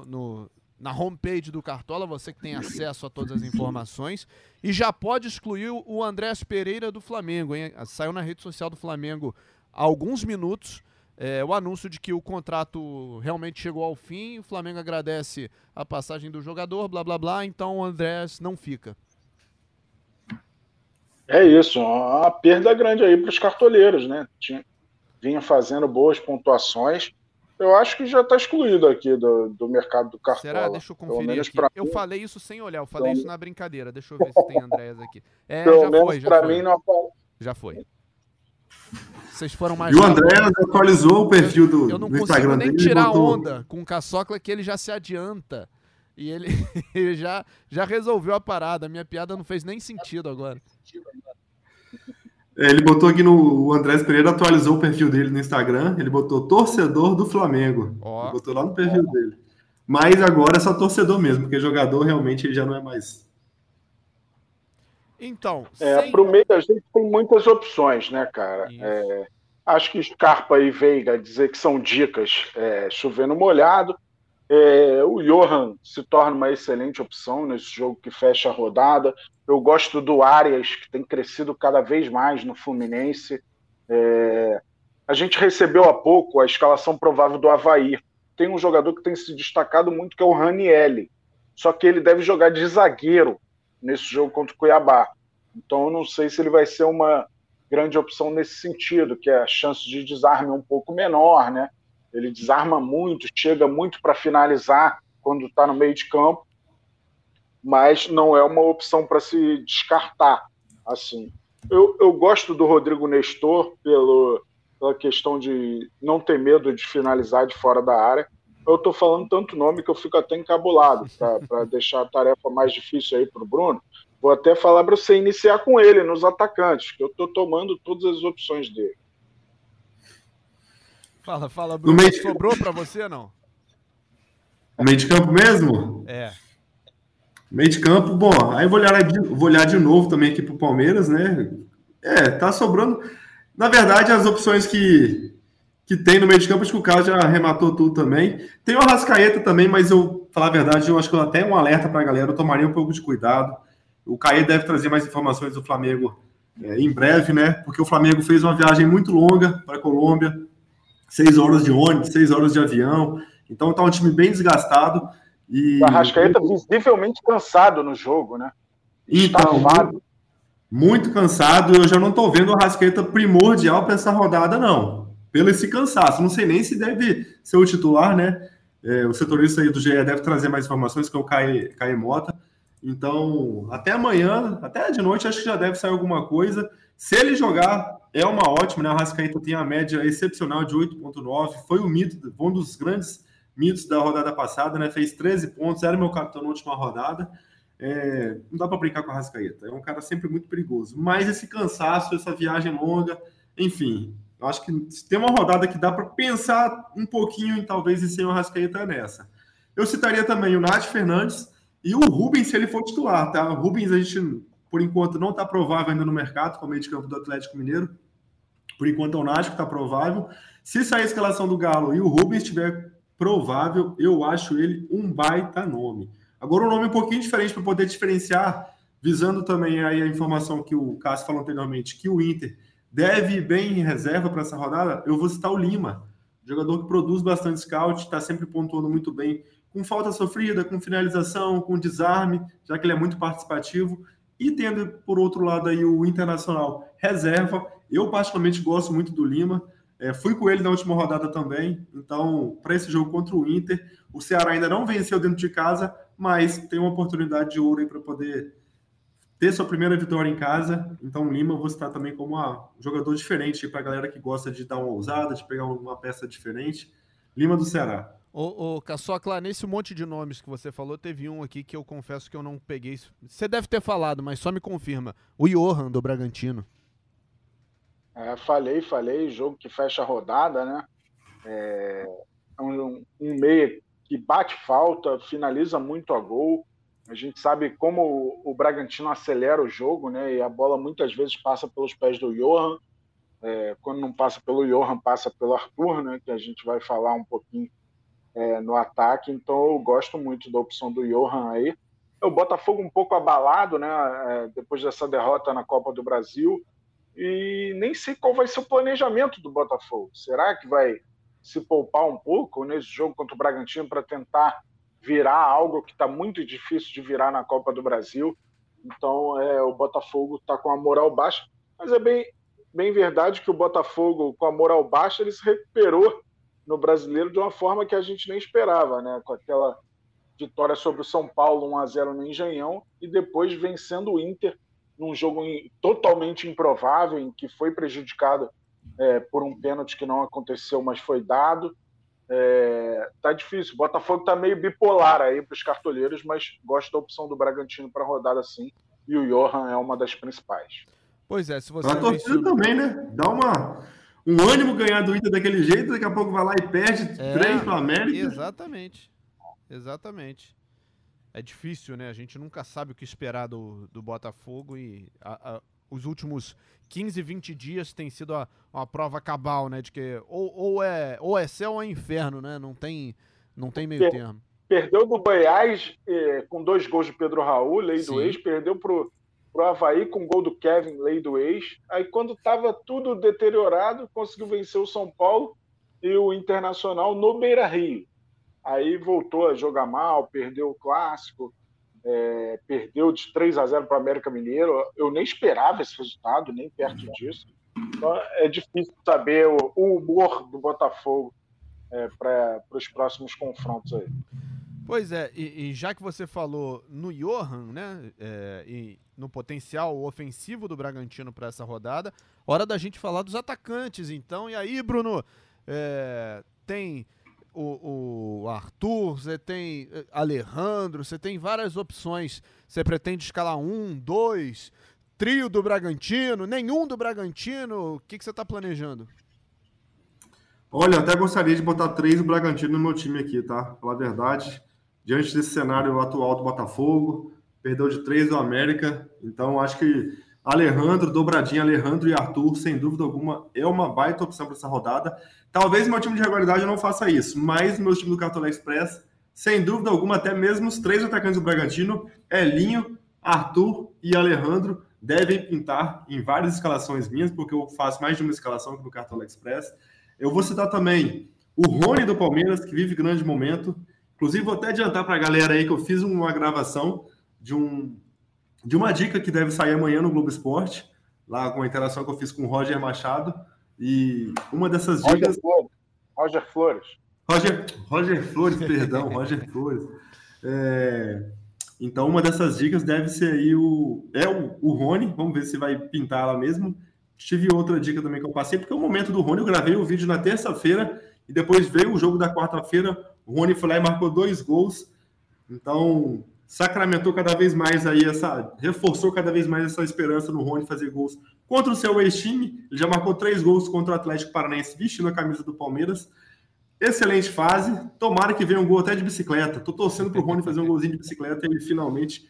no, na homepage do Cartola, você que tem acesso a todas as informações, e já pode excluir o Andrés Pereira do Flamengo. Hein? Saiu na rede social do Flamengo há alguns minutos é, o anúncio de que o contrato realmente chegou ao fim, o Flamengo agradece a passagem do jogador, blá blá blá, então o Andrés não fica. É isso, uma perda grande aí para os cartoleiros, né? Tinha, vinha fazendo boas pontuações. Eu acho que já está excluído aqui do, do mercado do cartão. Será? Deixa eu conferir aqui. Eu mim. falei isso sem olhar, eu falei então... isso na brincadeira. Deixa eu ver se tem Andréas aqui. É, Pelo já foi, já foi. Mim não... Já foi. Vocês foram mais. E o André atualizou o perfil do, eu não do Instagram nem tirar botou... onda com o Caçocla que ele já se adianta. E ele, ele já, já resolveu a parada. A minha piada não fez nem sentido agora. É, ele botou aqui no. O Andrés Pereira atualizou o perfil dele no Instagram. Ele botou torcedor do Flamengo. Ele botou lá no perfil dele. Mas agora é só torcedor mesmo, porque jogador realmente ele já não é mais. Então. É, sem... Para o meio a gente tem muitas opções, né, cara? É, acho que Scarpa e Veiga dizer que são dicas é, chovendo molhado. É, o Johan se torna uma excelente opção nesse jogo que fecha a rodada. Eu gosto do Arias, que tem crescido cada vez mais no Fluminense. É, a gente recebeu há pouco a escalação provável do Havaí. Tem um jogador que tem se destacado muito, que é o Ranielli. Só que ele deve jogar de zagueiro nesse jogo contra o Cuiabá. Então eu não sei se ele vai ser uma grande opção nesse sentido, que é a chance de desarme um pouco menor, né? Ele desarma muito, chega muito para finalizar quando está no meio de campo, mas não é uma opção para se descartar. Assim, eu, eu gosto do Rodrigo Nestor pelo, pela questão de não ter medo de finalizar de fora da área. Eu estou falando tanto nome que eu fico até encabulado para deixar a tarefa mais difícil aí para o Bruno. Vou até falar para você iniciar com ele nos atacantes, que eu estou tomando todas as opções dele. Fala, fala, Bruno. No meio de... Sobrou para você não? No meio de campo mesmo? É. Meio de campo, bom, aí eu vou olhar de, vou olhar de novo também aqui para o Palmeiras, né? É, tá sobrando. Na verdade, as opções que, que tem no meio de campo, acho que o Carlos já arrematou tudo também. Tem o Arrascaeta também, mas eu, falar a verdade, eu acho que até um alerta para a galera, eu tomaria um pouco de cuidado. O Caê deve trazer mais informações do Flamengo é, em breve, né? Porque o Flamengo fez uma viagem muito longa para a Colômbia, seis horas de ônibus, seis horas de avião. Então tá um time bem desgastado. E... O Arrascaeta visivelmente cansado no jogo, né? Então, muito, muito cansado. Eu já não estou vendo o Arrascaeta primordial para essa rodada, não. Pelo esse cansaço. Não sei nem se deve ser o titular, né? É, o setorista aí do GE deve trazer mais informações, que é o Caio, Mota. Então, até amanhã, até de noite, acho que já deve sair alguma coisa. Se ele jogar, é uma ótima, né? O Rascaeta tem a média excepcional de 8,9. Foi o mito, um dos grandes mitos da rodada passada, né? Fez 13 pontos, era meu capitão na última rodada. É, não dá para brincar com a Rascaeta, é um cara sempre muito perigoso. Mas esse cansaço, essa viagem longa, enfim, eu acho que tem uma rodada que dá para pensar um pouquinho em talvez em ser o Rascaeta nessa. Eu citaria também o Nath Fernandes e o Rubens, se ele for titular, tá? O Rubens, a gente, por enquanto, não está provável ainda no mercado, como meio de campo do Atlético Mineiro. Por enquanto, é o Nath que está provável. Se sair a escalação do Galo e o Rubens estiver provável, eu acho ele um baita nome. Agora, um nome um pouquinho diferente para poder diferenciar, visando também aí a informação que o Cássio falou anteriormente, que o Inter deve ir bem em reserva para essa rodada, eu vou citar o Lima, jogador que produz bastante scout, está sempre pontuando muito bem, com falta sofrida, com finalização, com desarme, já que ele é muito participativo, e tendo, por outro lado, aí o Internacional reserva. Eu, particularmente, gosto muito do Lima, é, fui com ele na última rodada também, então, para esse jogo contra o Inter, o Ceará ainda não venceu dentro de casa, mas tem uma oportunidade de ouro aí para poder ter sua primeira vitória em casa. Então, Lima, vou citar também como um jogador diferente para a galera que gosta de dar uma ousada, de pegar uma peça diferente. Lima do Ceará. Ô, ô Caçocla, nesse monte de nomes que você falou, teve um aqui que eu confesso que eu não peguei. Você deve ter falado, mas só me confirma. O Johan do Bragantino. É, falei, falei, jogo que fecha a rodada, né? É, é um, um meia que bate falta, finaliza muito a gol. A gente sabe como o Bragantino acelera o jogo, né? E a bola muitas vezes passa pelos pés do Johan. É, quando não passa pelo Johan, passa pelo Arthur, né? Que a gente vai falar um pouquinho é, no ataque. Então eu gosto muito da opção do Johan aí. O Botafogo um pouco abalado, né? É, depois dessa derrota na Copa do Brasil e nem sei qual vai ser o planejamento do Botafogo. Será que vai se poupar um pouco nesse jogo contra o Bragantino para tentar virar algo que está muito difícil de virar na Copa do Brasil? Então, é, o Botafogo está com a moral baixa, mas é bem, bem verdade que o Botafogo, com a moral baixa, ele se recuperou no brasileiro de uma forma que a gente nem esperava, né? Com aquela vitória sobre o São Paulo 1 a 0 no Engenhão e depois vencendo o Inter num jogo totalmente improvável, em que foi prejudicado é, por um pênalti que não aconteceu, mas foi dado. É, tá difícil. O Botafogo tá meio bipolar aí para os cartoleiros, mas gosto da opção do Bragantino para rodada sim. E o Johan é uma das principais. Pois é, se você. A torcida também, né? Dá uma, um ânimo ganhar do Inter daquele jeito, daqui a pouco vai lá e perde é, três para América. Exatamente. Exatamente. É difícil, né? A gente nunca sabe o que esperar do, do Botafogo e a, a, os últimos 15, 20 dias tem sido a, uma prova cabal, né? De que ou, ou, é, ou é céu ou é inferno, né? Não tem, não tem meio termo. Perdeu do Goiás eh, com dois gols de Pedro Raul, lei Sim. do ex, perdeu pro, pro Havaí com gol do Kevin, lei do ex. Aí quando estava tudo deteriorado, conseguiu vencer o São Paulo e o Internacional no Beira Rio. Aí voltou a jogar mal, perdeu o clássico, é, perdeu de 3 a 0 para o América Mineiro. Eu nem esperava esse resultado, nem perto disso. Então é difícil saber o, o humor do Botafogo é, para os próximos confrontos aí. Pois é, e, e, já que você falou no Johan, né, é, e no potencial ofensivo do Bragantino para essa rodada, hora da gente falar dos atacantes, então. E aí, Bruno, é, tem o, o Arthur, você tem eh, Alejandro, você tem várias opções. Você pretende escalar um, dois, trio do Bragantino, nenhum do Bragantino? O que, que você está planejando? Olha, até gostaria de botar três do Bragantino no meu time aqui, tá? Pela verdade, diante desse cenário atual do Botafogo, perdeu de três do América, então acho que Alejandro, dobradinha, Alejandro e Arthur, sem dúvida alguma, é uma baita opção para essa rodada. Talvez meu time de regularidade não faça isso, mas meu time do Cartola Express, sem dúvida alguma, até mesmo os três atacantes do Bragantino, Elinho, Arthur e Alejandro, devem pintar em várias escalações minhas, porque eu faço mais de uma escalação aqui no Cartola Express. Eu vou citar também o Rony do Palmeiras, que vive grande momento. Inclusive, vou até adiantar para a galera aí que eu fiz uma gravação de um de uma dica que deve sair amanhã no Globo Esporte, lá com a interação que eu fiz com o Roger Machado. E uma dessas dicas. Roger Flores. Roger, Roger Flores, perdão, Roger Flores. É... Então, uma dessas dicas deve ser aí o. É o, o Rony, vamos ver se vai pintar lá mesmo. Tive outra dica também que eu passei, porque é o momento do Rony, eu gravei o vídeo na terça-feira e depois veio o jogo da quarta-feira. O Rony foi lá e marcou dois gols. Então, sacramentou cada vez mais aí essa, reforçou cada vez mais essa esperança no Rony fazer gols contra o seu ex-time. Ele já marcou três gols contra o Atlético Paranaense vestindo a camisa do Palmeiras. Excelente fase. Tomara que venha um gol até de bicicleta. Tô torcendo pro Rony fazer um golzinho de bicicleta e ele finalmente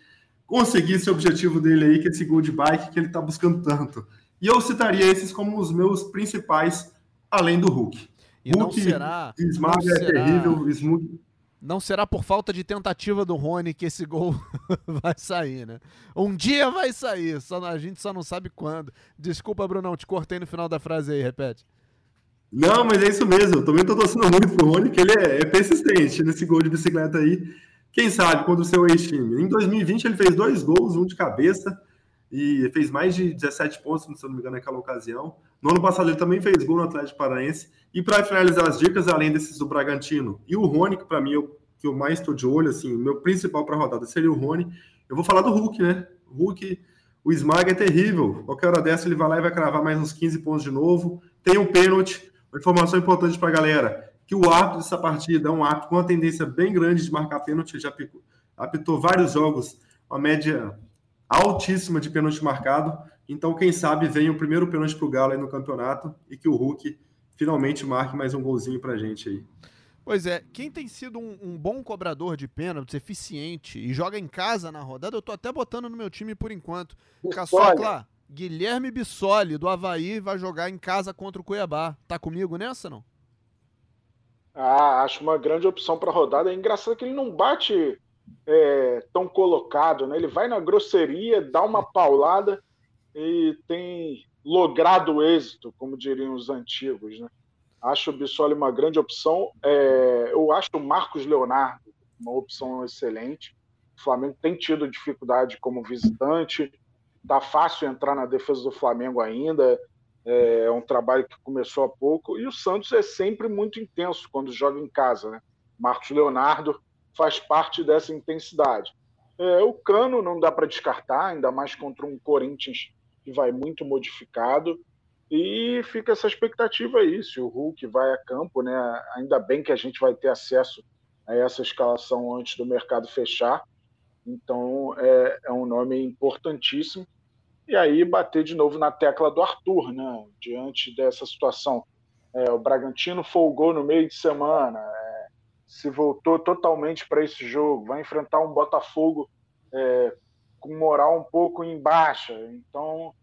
conseguir esse objetivo dele aí, que é esse gol de bike que ele tá buscando tanto. E eu citaria esses como os meus principais, além do Hulk. E Hulk, não será, Esmaga não é será... terrível, Smooth não será por falta de tentativa do Rony que esse gol vai sair, né? Um dia vai sair, só, a gente só não sabe quando. Desculpa, Brunão, te cortei no final da frase aí, repete. Não, mas é isso mesmo. Eu também tô torcendo muito pro Rony, que ele é, é persistente nesse gol de bicicleta aí. Quem sabe contra o seu ex-time. Em 2020 ele fez dois gols, um de cabeça, e fez mais de 17 pontos, se não me engano, naquela ocasião. No ano passado ele também fez gol no Atlético Paranaense. E para finalizar as dicas, além desses do Bragantino e o Rony, que para mim eu, que eu mais estou de olho, assim, o meu principal para a rodada seria o Rony. Eu vou falar do Hulk, né? O Hulk, o Smag é terrível. Qualquer hora dessa ele vai lá e vai cravar mais uns 15 pontos de novo. Tem um pênalti. Uma informação importante para a galera: que o árbitro dessa partida é um árbitro com uma tendência bem grande de marcar pênalti. Ele já apitou vários jogos, uma média altíssima de pênalti marcado. Então, quem sabe venha o primeiro pênalti para o Galo aí no campeonato e que o Hulk finalmente marque mais um golzinho para a gente aí. Pois é, quem tem sido um, um, bom cobrador de pênaltis, eficiente e joga em casa na rodada, eu tô até botando no meu time por enquanto. Caçocla, Guilherme Bissoli, do Havaí, vai jogar em casa contra o Cuiabá. Tá comigo nessa, não? Ah, acho uma grande opção para rodada. É engraçado que ele não bate é, tão colocado, né? Ele vai na grosseria, dá uma paulada e tem logrado êxito, como diriam os antigos, né? Acho o Bissoli uma grande opção. É, eu acho o Marcos Leonardo uma opção excelente. O Flamengo tem tido dificuldade como visitante. Tá fácil entrar na defesa do Flamengo ainda. É, é um trabalho que começou há pouco. E o Santos é sempre muito intenso quando joga em casa, né? Marcos Leonardo faz parte dessa intensidade. É, o Cano não dá para descartar, ainda mais contra um Corinthians que vai muito modificado. E fica essa expectativa aí, se o Hulk vai a campo, né? Ainda bem que a gente vai ter acesso a essa escalação antes do mercado fechar. Então é, é um nome importantíssimo. E aí bater de novo na tecla do Arthur, né? Diante dessa situação. É, o Bragantino folgou no meio de semana, se voltou totalmente para esse jogo, vai enfrentar um Botafogo é, com moral um pouco em baixa. Então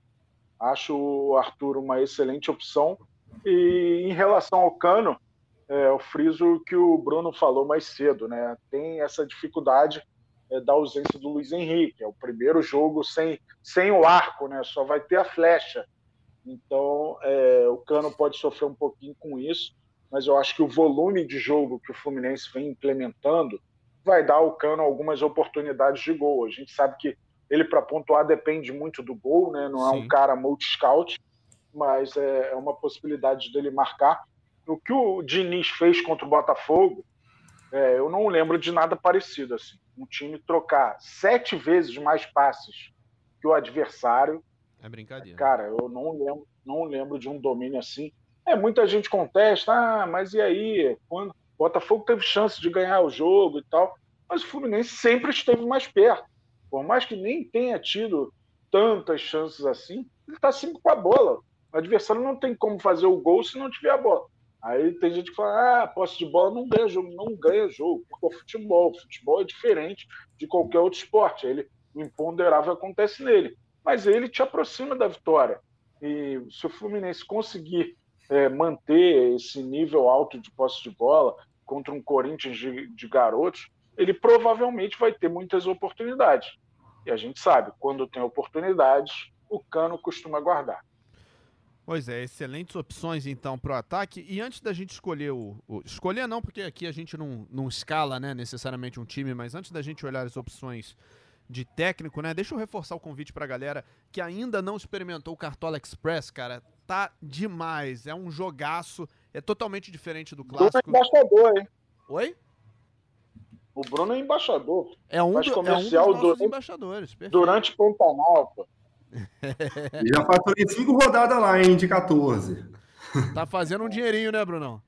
Acho o Arthur uma excelente opção. E em relação ao Cano, é, eu friso que o Bruno falou mais cedo, né? Tem essa dificuldade é, da ausência do Luiz Henrique. É o primeiro jogo sem, sem o arco, né? Só vai ter a flecha. Então, é, o Cano pode sofrer um pouquinho com isso, mas eu acho que o volume de jogo que o Fluminense vem implementando vai dar ao Cano algumas oportunidades de gol. A gente sabe que ele, para pontuar, depende muito do gol, né? não Sim. é um cara multi-scout, mas é, é uma possibilidade dele marcar. O que o Diniz fez contra o Botafogo, é, eu não lembro de nada parecido. assim. Um time trocar sete vezes mais passes que o adversário. É brincadeira. Cara, eu não lembro, não lembro de um domínio assim. É, muita gente contesta, ah, mas e aí? Quando o Botafogo teve chance de ganhar o jogo e tal, mas o Fluminense sempre esteve mais perto. Por mais que nem tenha tido tantas chances assim, ele está sempre com a bola. O adversário não tem como fazer o gol se não tiver a bola. Aí tem gente que fala, ah, posse de bola não ganha jogo. Não ganha jogo, porque o futebol. O futebol é diferente de qualquer outro esporte. Ele, o imponderável acontece nele. Mas ele te aproxima da vitória. E se o Fluminense conseguir é, manter esse nível alto de posse de bola contra um Corinthians de, de garotos, ele provavelmente vai ter muitas oportunidades. E a gente sabe, quando tem oportunidades, o Cano costuma guardar. Pois é, excelentes opções então para o ataque. E antes da gente escolher o, o, Escolher não, porque aqui a gente não, não escala né, necessariamente um time, mas antes da gente olhar as opções de técnico, né? Deixa eu reforçar o convite para a galera que ainda não experimentou o Cartola Express, cara. Tá demais. É um jogaço. É totalmente diferente do clássico. Do embaixador, hein? Oi? O Bruno é embaixador. É um, faz comercial é um durante, embaixadores. Perfeito. Durante Pantanal, pô. E já faturei cinco rodadas lá, hein, de 14. Tá fazendo um dinheirinho, né, Brunão?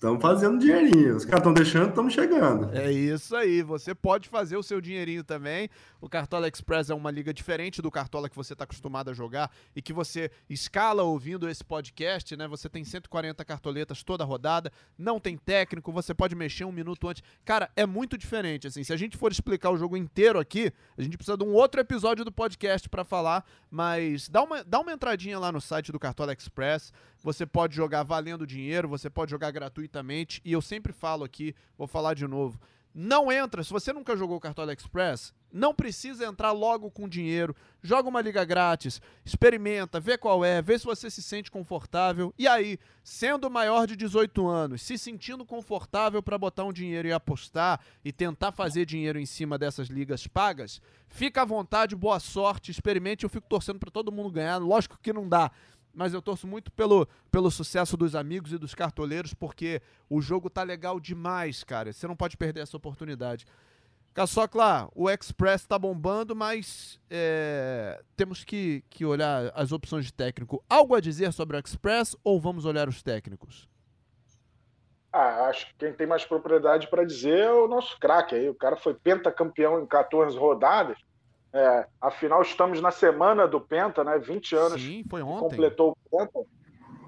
Estamos fazendo dinheirinho. Os caras estão deixando, estamos chegando. É isso aí. Você pode fazer o seu dinheirinho também. O Cartola Express é uma liga diferente do Cartola que você está acostumado a jogar e que você escala ouvindo esse podcast, né? Você tem 140 cartoletas toda rodada, não tem técnico, você pode mexer um minuto antes. Cara, é muito diferente. Assim, se a gente for explicar o jogo inteiro aqui, a gente precisa de um outro episódio do podcast para falar. Mas dá uma, dá uma entradinha lá no site do Cartola Express. Você pode jogar valendo dinheiro, você pode jogar E eu sempre falo aqui, vou falar de novo. Não entra, se você nunca jogou Cartola Express, não precisa entrar logo com dinheiro. Joga uma liga grátis, experimenta, vê qual é, vê se você se sente confortável. E aí, sendo maior de 18 anos, se sentindo confortável para botar um dinheiro e apostar e tentar fazer dinheiro em cima dessas ligas pagas, fica à vontade, boa sorte, experimente. Eu fico torcendo para todo mundo ganhar. Lógico que não dá mas eu torço muito pelo, pelo sucesso dos amigos e dos cartoleiros, porque o jogo tá legal demais, cara. Você não pode perder essa oportunidade. Caçocla, o Express tá bombando, mas é, temos que, que olhar as opções de técnico. Algo a dizer sobre o Express ou vamos olhar os técnicos? Ah, acho que quem tem mais propriedade para dizer é o nosso craque aí. O cara foi pentacampeão em 14 rodadas é, afinal, estamos na semana do Penta, né? 20 anos. Sim, foi ontem. Completou o Penta.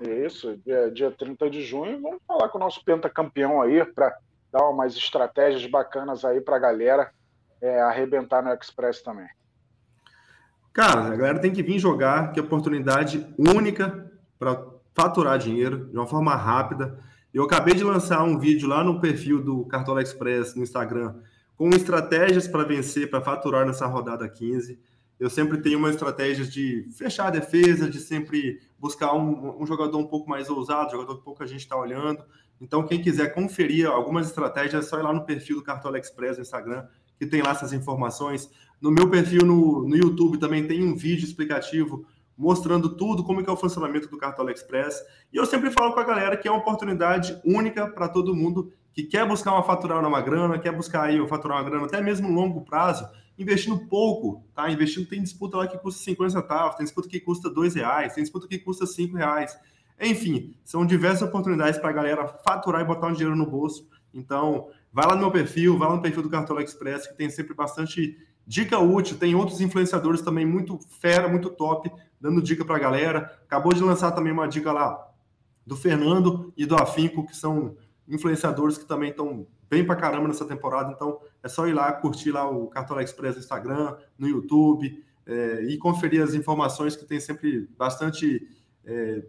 Isso, dia, dia 30 de junho. Vamos falar com o nosso Penta campeão aí, para dar umas estratégias bacanas aí para a galera é, arrebentar no Express também. Cara, a galera tem que vir jogar, que é oportunidade única para faturar dinheiro de uma forma rápida. Eu acabei de lançar um vídeo lá no perfil do Cartola Express no Instagram com estratégias para vencer, para faturar nessa rodada 15. Eu sempre tenho uma estratégia de fechar a defesa, de sempre buscar um, um jogador um pouco mais ousado, jogador que pouco a gente está olhando. Então, quem quiser conferir algumas estratégias, é só ir lá no perfil do Cartola Express no Instagram, que tem lá essas informações. No meu perfil no, no YouTube também tem um vídeo explicativo mostrando tudo, como é, é o funcionamento do Cartola Express. E eu sempre falo com a galera que é uma oportunidade única para todo mundo que quer buscar uma faturar uma grana, quer buscar aí faturar uma grana até mesmo longo prazo, investindo pouco, tá? Investindo, tem disputa lá que custa 50 centavos, tem disputa que custa 2 reais, tem disputa que custa 5 reais. Enfim, são diversas oportunidades para a galera faturar e botar um dinheiro no bolso. Então, vai lá no meu perfil, vai lá no perfil do Cartola Express, que tem sempre bastante dica útil. Tem outros influenciadores também muito fera, muito top, dando dica para a galera. Acabou de lançar também uma dica lá do Fernando e do Afinco, que são influenciadores que também estão bem para caramba nessa temporada. Então, é só ir lá, curtir lá o Cartola Express no Instagram, no YouTube, é, e conferir as informações que tem sempre bastante, é,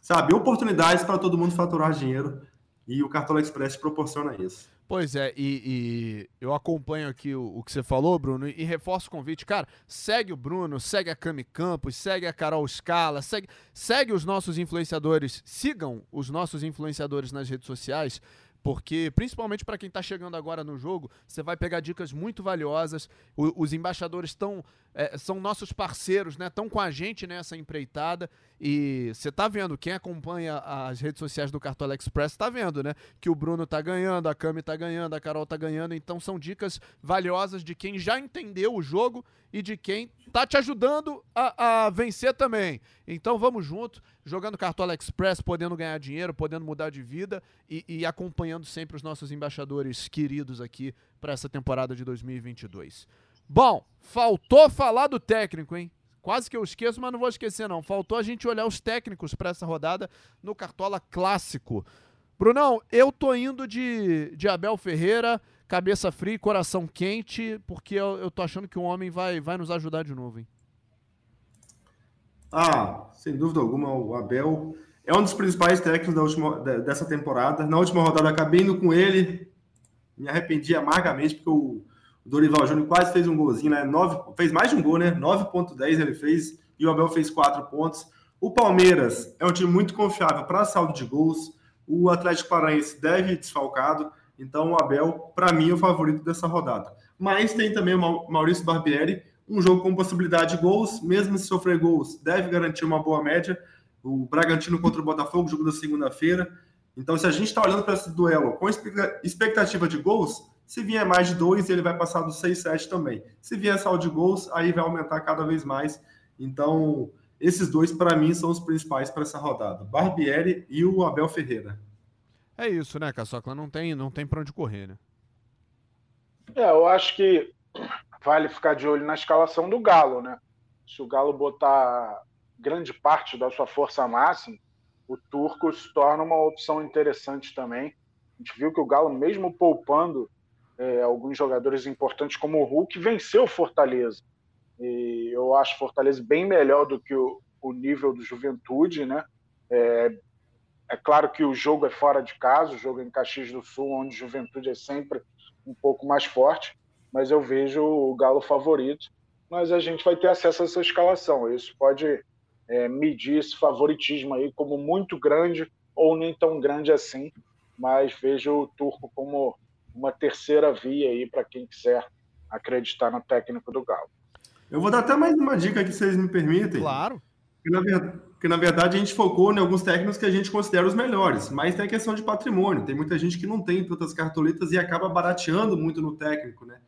sabe, oportunidades para todo mundo faturar dinheiro. E o Cartola Express proporciona isso. Pois é, e, e, eu acompanho aqui o, o, que você falou, Bruno, e, reforço o convite. Cara, segue o Bruno, segue a Cami Campos, segue a Carol Scala, segue, segue os nossos influenciadores, sigam os nossos influenciadores nas redes sociais, porque principalmente para quem está chegando agora no jogo, você vai pegar dicas muito valiosas. O, os embaixadores estão é, são nossos parceiros, né? Estão com a gente nessa empreitada e você está vendo quem acompanha as redes sociais do Cartola Express está vendo, né? Que o Bruno está ganhando, a Cami está ganhando, a Carol está ganhando. Então são dicas valiosas de quem já entendeu o jogo e de quem tá te ajudando a, a vencer também. Então vamos junto, jogando Cartola Express, podendo ganhar dinheiro, podendo mudar de vida e, e acompanhando sempre os nossos embaixadores queridos aqui para essa temporada de 2022. Bom, faltou falar do técnico, hein? Quase que eu esqueço, mas não vou esquecer não. Faltou a gente olhar os técnicos para essa rodada no Cartola Clássico. Brunão, eu tô indo de, de Abel Ferreira, cabeça fria, coração quente, porque eu, eu tô achando que o homem vai, vai nos ajudar de novo, hein? Ah, sem dúvida alguma, o Abel é um dos principais técnicos da última, dessa temporada. Na última rodada, acabei indo com ele, me arrependi amargamente, porque o Dorival Júnior quase fez um golzinho, né? Nove, fez mais de um gol, né? 9,10 ele fez e o Abel fez 4 pontos. O Palmeiras é um time muito confiável para saldo de gols. O Atlético Paranaense deve desfalcado. Então, o Abel, para mim, é o favorito dessa rodada. Mas tem também o Maurício Barbieri, um jogo com possibilidade de gols, mesmo se sofrer gols, deve garantir uma boa média. O Bragantino contra o Botafogo, jogo da segunda-feira. Então, se a gente está olhando para esse duelo com expectativa de gols, se vier mais de dois, ele vai passar do 6-7 também. Se vier saldo de gols, aí vai aumentar cada vez mais. Então, esses dois, para mim, são os principais para essa rodada: Barbieri e o Abel Ferreira. É isso, né, Caçocla? Não tem, não tem para onde correr, né? É, eu acho que vale ficar de olho na escalação do Galo, né? Se o Galo botar grande parte da sua força máxima, o Turco se torna uma opção interessante também. A gente viu que o Galo, mesmo poupando é, alguns jogadores importantes como o Hulk, venceu o Fortaleza. E eu acho o Fortaleza bem melhor do que o, o nível do Juventude, né? É, é, claro que o jogo é fora de casa, o jogo é em Caxias do Sul, onde Juventude é sempre um pouco mais forte, mas eu vejo o Galo favorito. Mas a gente vai ter acesso a essa escalação. Isso pode é, medir esse favoritismo aí como muito grande ou nem tão grande assim, mas vejo o Turco como uma terceira via aí para quem quiser acreditar no técnico do Galo. Eu vou dar até mais uma dica que vocês me permitem. Claro. Porque na, verdade, porque na verdade a gente focou em alguns técnicos que a gente considera os melhores, mas tem a questão de patrimônio. Tem muita gente que não tem tantas cartoletas e acaba barateando muito no técnico, né?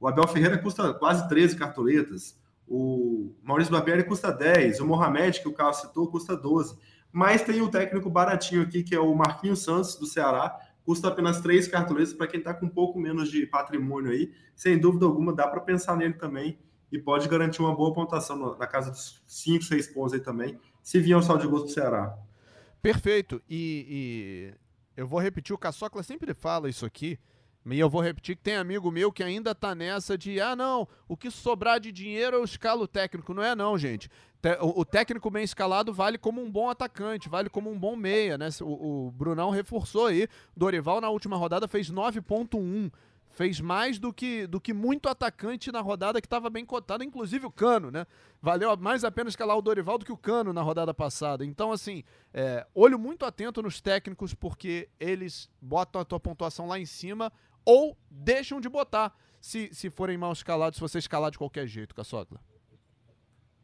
O Abel Ferreira custa quase 13 cartoletas, o Maurício Barbieri custa 10, o Mohamed, que o Carlos citou, custa 12. Mas tem o um técnico baratinho aqui, que é o Marquinhos Santos, do Ceará, custa apenas três cartoletas para quem está com um pouco menos de patrimônio aí. Sem dúvida alguma, dá para pensar nele também e pode garantir uma boa pontuação na casa dos 5, 6 pontos aí também, se vier um saldo de gosto do Ceará. Perfeito. E, e, eu vou repetir, o Caçocla sempre fala isso aqui, e eu vou repetir que tem amigo meu que ainda está nessa de, ah, não, o que sobrar de dinheiro eu escalo técnico. Não é não, gente o técnico bem escalado vale como um bom atacante, vale como um bom meia, né? O, o Brunão reforçou aí. Dorival na última rodada fez 9.1. Fez mais do que, do que muito atacante na rodada que estava bem cotado, inclusive o Cano, né? Valeu mais a pena escalar o Dorival do que o Cano na rodada passada. Então, assim, é, olho muito atento nos técnicos, porque eles botam a tua pontuação lá em cima ou deixam de botar se, se forem mal escalados, se você escalar de qualquer jeito, Caçocla.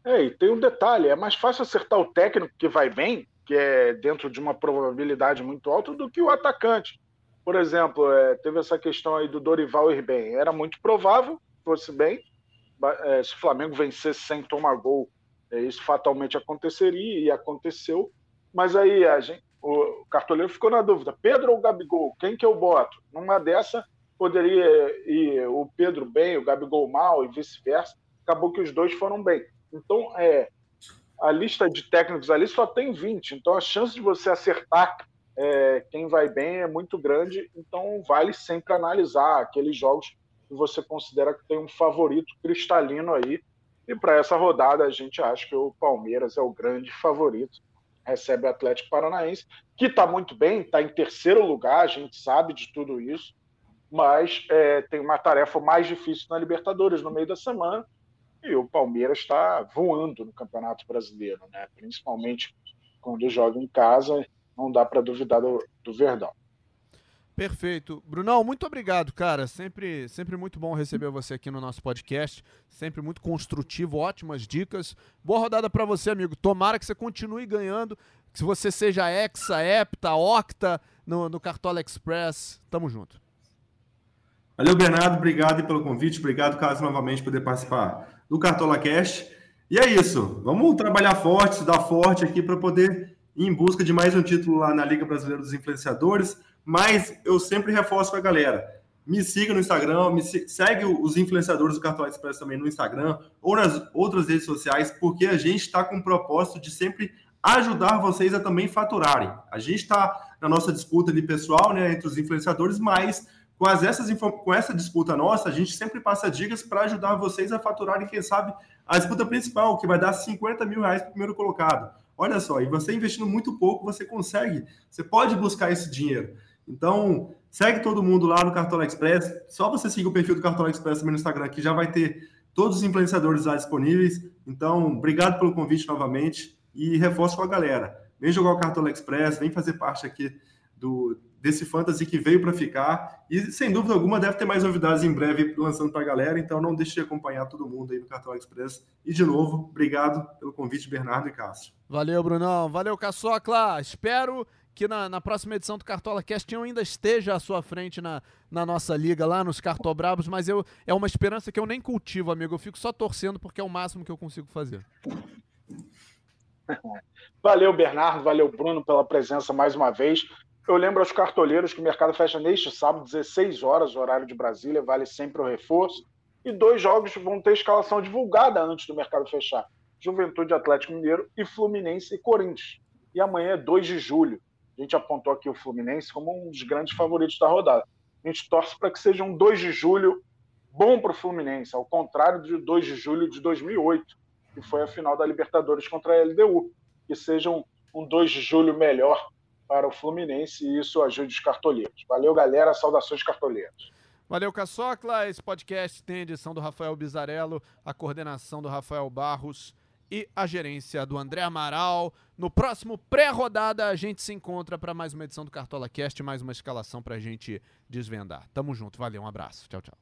É, e tem um detalhe: é mais fácil acertar o técnico que vai bem, que é dentro de uma probabilidade muito alta, do que o atacante. Por exemplo, é, teve essa questão aí do Dorival ir bem. Era muito provável que fosse bem, é, se o Flamengo vencesse sem tomar gol, é, isso fatalmente aconteceria e aconteceu. Mas aí a gente, o cartoleiro ficou na dúvida: Pedro ou Gabigol? Quem que eu boto? Numa dessa, poderia ir o Pedro bem, o Gabigol mal e vice-versa. Acabou que os dois foram bem. Então, é, a lista de técnicos ali só tem 20, então a chance de você acertar é, quem vai bem é muito grande, então vale sempre analisar aqueles jogos que você considera que tem um favorito cristalino aí. E para essa rodada a gente acha que o Palmeiras é o grande favorito. Recebe o Atlético Paranaense, que está muito bem, está em terceiro lugar, a gente sabe de tudo isso, mas é, tem uma tarefa mais difícil na Libertadores no meio da semana. E o Palmeiras está voando no Campeonato Brasileiro, né? principalmente quando joga em casa, não dá para duvidar do, do Verdão. Perfeito. Brunão, muito obrigado, cara. Sempre, sempre muito bom receber você aqui no nosso podcast. Sempre muito construtivo, ótimas dicas. Boa rodada para você, amigo. Tomara que você continue ganhando. Que você seja Hexa, Hepta, Octa no, no Cartola Express. Tamo junto. Valeu, Bernardo. Obrigado pelo convite. Obrigado, Carlos, novamente, por poder participar do Cartola Cast. E é isso. Vamos trabalhar forte, estudar forte aqui para poder ir em busca de mais um título lá na Liga Brasileira dos Influenciadores mas eu sempre reforço com a galera. Me siga no Instagram, me segue os influenciadores do Cartão Express também no Instagram ou nas outras redes sociais, porque a gente está com o propósito de sempre ajudar vocês a também faturarem. A gente está na nossa disputa ali pessoal, né, entre os influenciadores, mas com, as, essas, com essa disputa nossa, a gente sempre passa dicas para ajudar vocês a faturarem, quem sabe, a disputa principal, que vai dar 50 mil reais para o primeiro colocado. Olha só, e você investindo muito pouco, você consegue, você pode buscar esse dinheiro. Então, segue todo mundo lá no Cartola Express. Só você seguir o perfil do Cartola Express também no Instagram, que já vai ter todos os influenciadores lá disponíveis. Então, obrigado pelo convite novamente e reforço com a galera. Vem jogar o Cartola Express, vem fazer parte aqui do desse fantasy que veio para ficar. E sem dúvida alguma deve ter mais novidades em breve lançando para a galera, então não deixe de acompanhar todo mundo aí no Cartola Express. E de novo, obrigado pelo convite, Bernardo e Cássio. Valeu, Brunão. Valeu, Caçocla. Espero que na, na, próxima edição do Cartola Cast eu ainda esteja à sua frente na, na nossa liga lá nos Cartobrabos, mas eu é uma esperança que eu nem cultivo, amigo. Eu fico só torcendo porque é o máximo que eu consigo fazer. Valeu, Bernardo, valeu, Bruno, pela presença mais uma vez. Eu lembro aos cartoleiros que o mercado fecha neste sábado, 16 horas, horário de Brasília, vale sempre o reforço. E dois jogos vão ter escalação divulgada antes do mercado fechar: Juventude Atlético Mineiro e Fluminense e Corinthians. E amanhã é 2 de julho. A gente apontou aqui o Fluminense como um dos grandes favoritos da rodada. A gente torce para que seja um 2 de julho bom para o Fluminense, ao contrário de 2 de julho de 2008, que foi a final da Libertadores contra a LDU. Que seja um, um 2 de julho melhor para o Fluminense e isso ajude os cartoleiros. Valeu, galera. Saudações cartoleiros. Valeu, Caçocla. Esse podcast tem edição do Rafael Bizarello, a coordenação do Rafael Barros e a gerência do André Amaral. No próximo pré-rodada, a gente se encontra para mais uma edição do Cartola Cast, mais uma escalação para a gente desvendar. Tamo junto, valeu, um abraço. Tchau, tchau.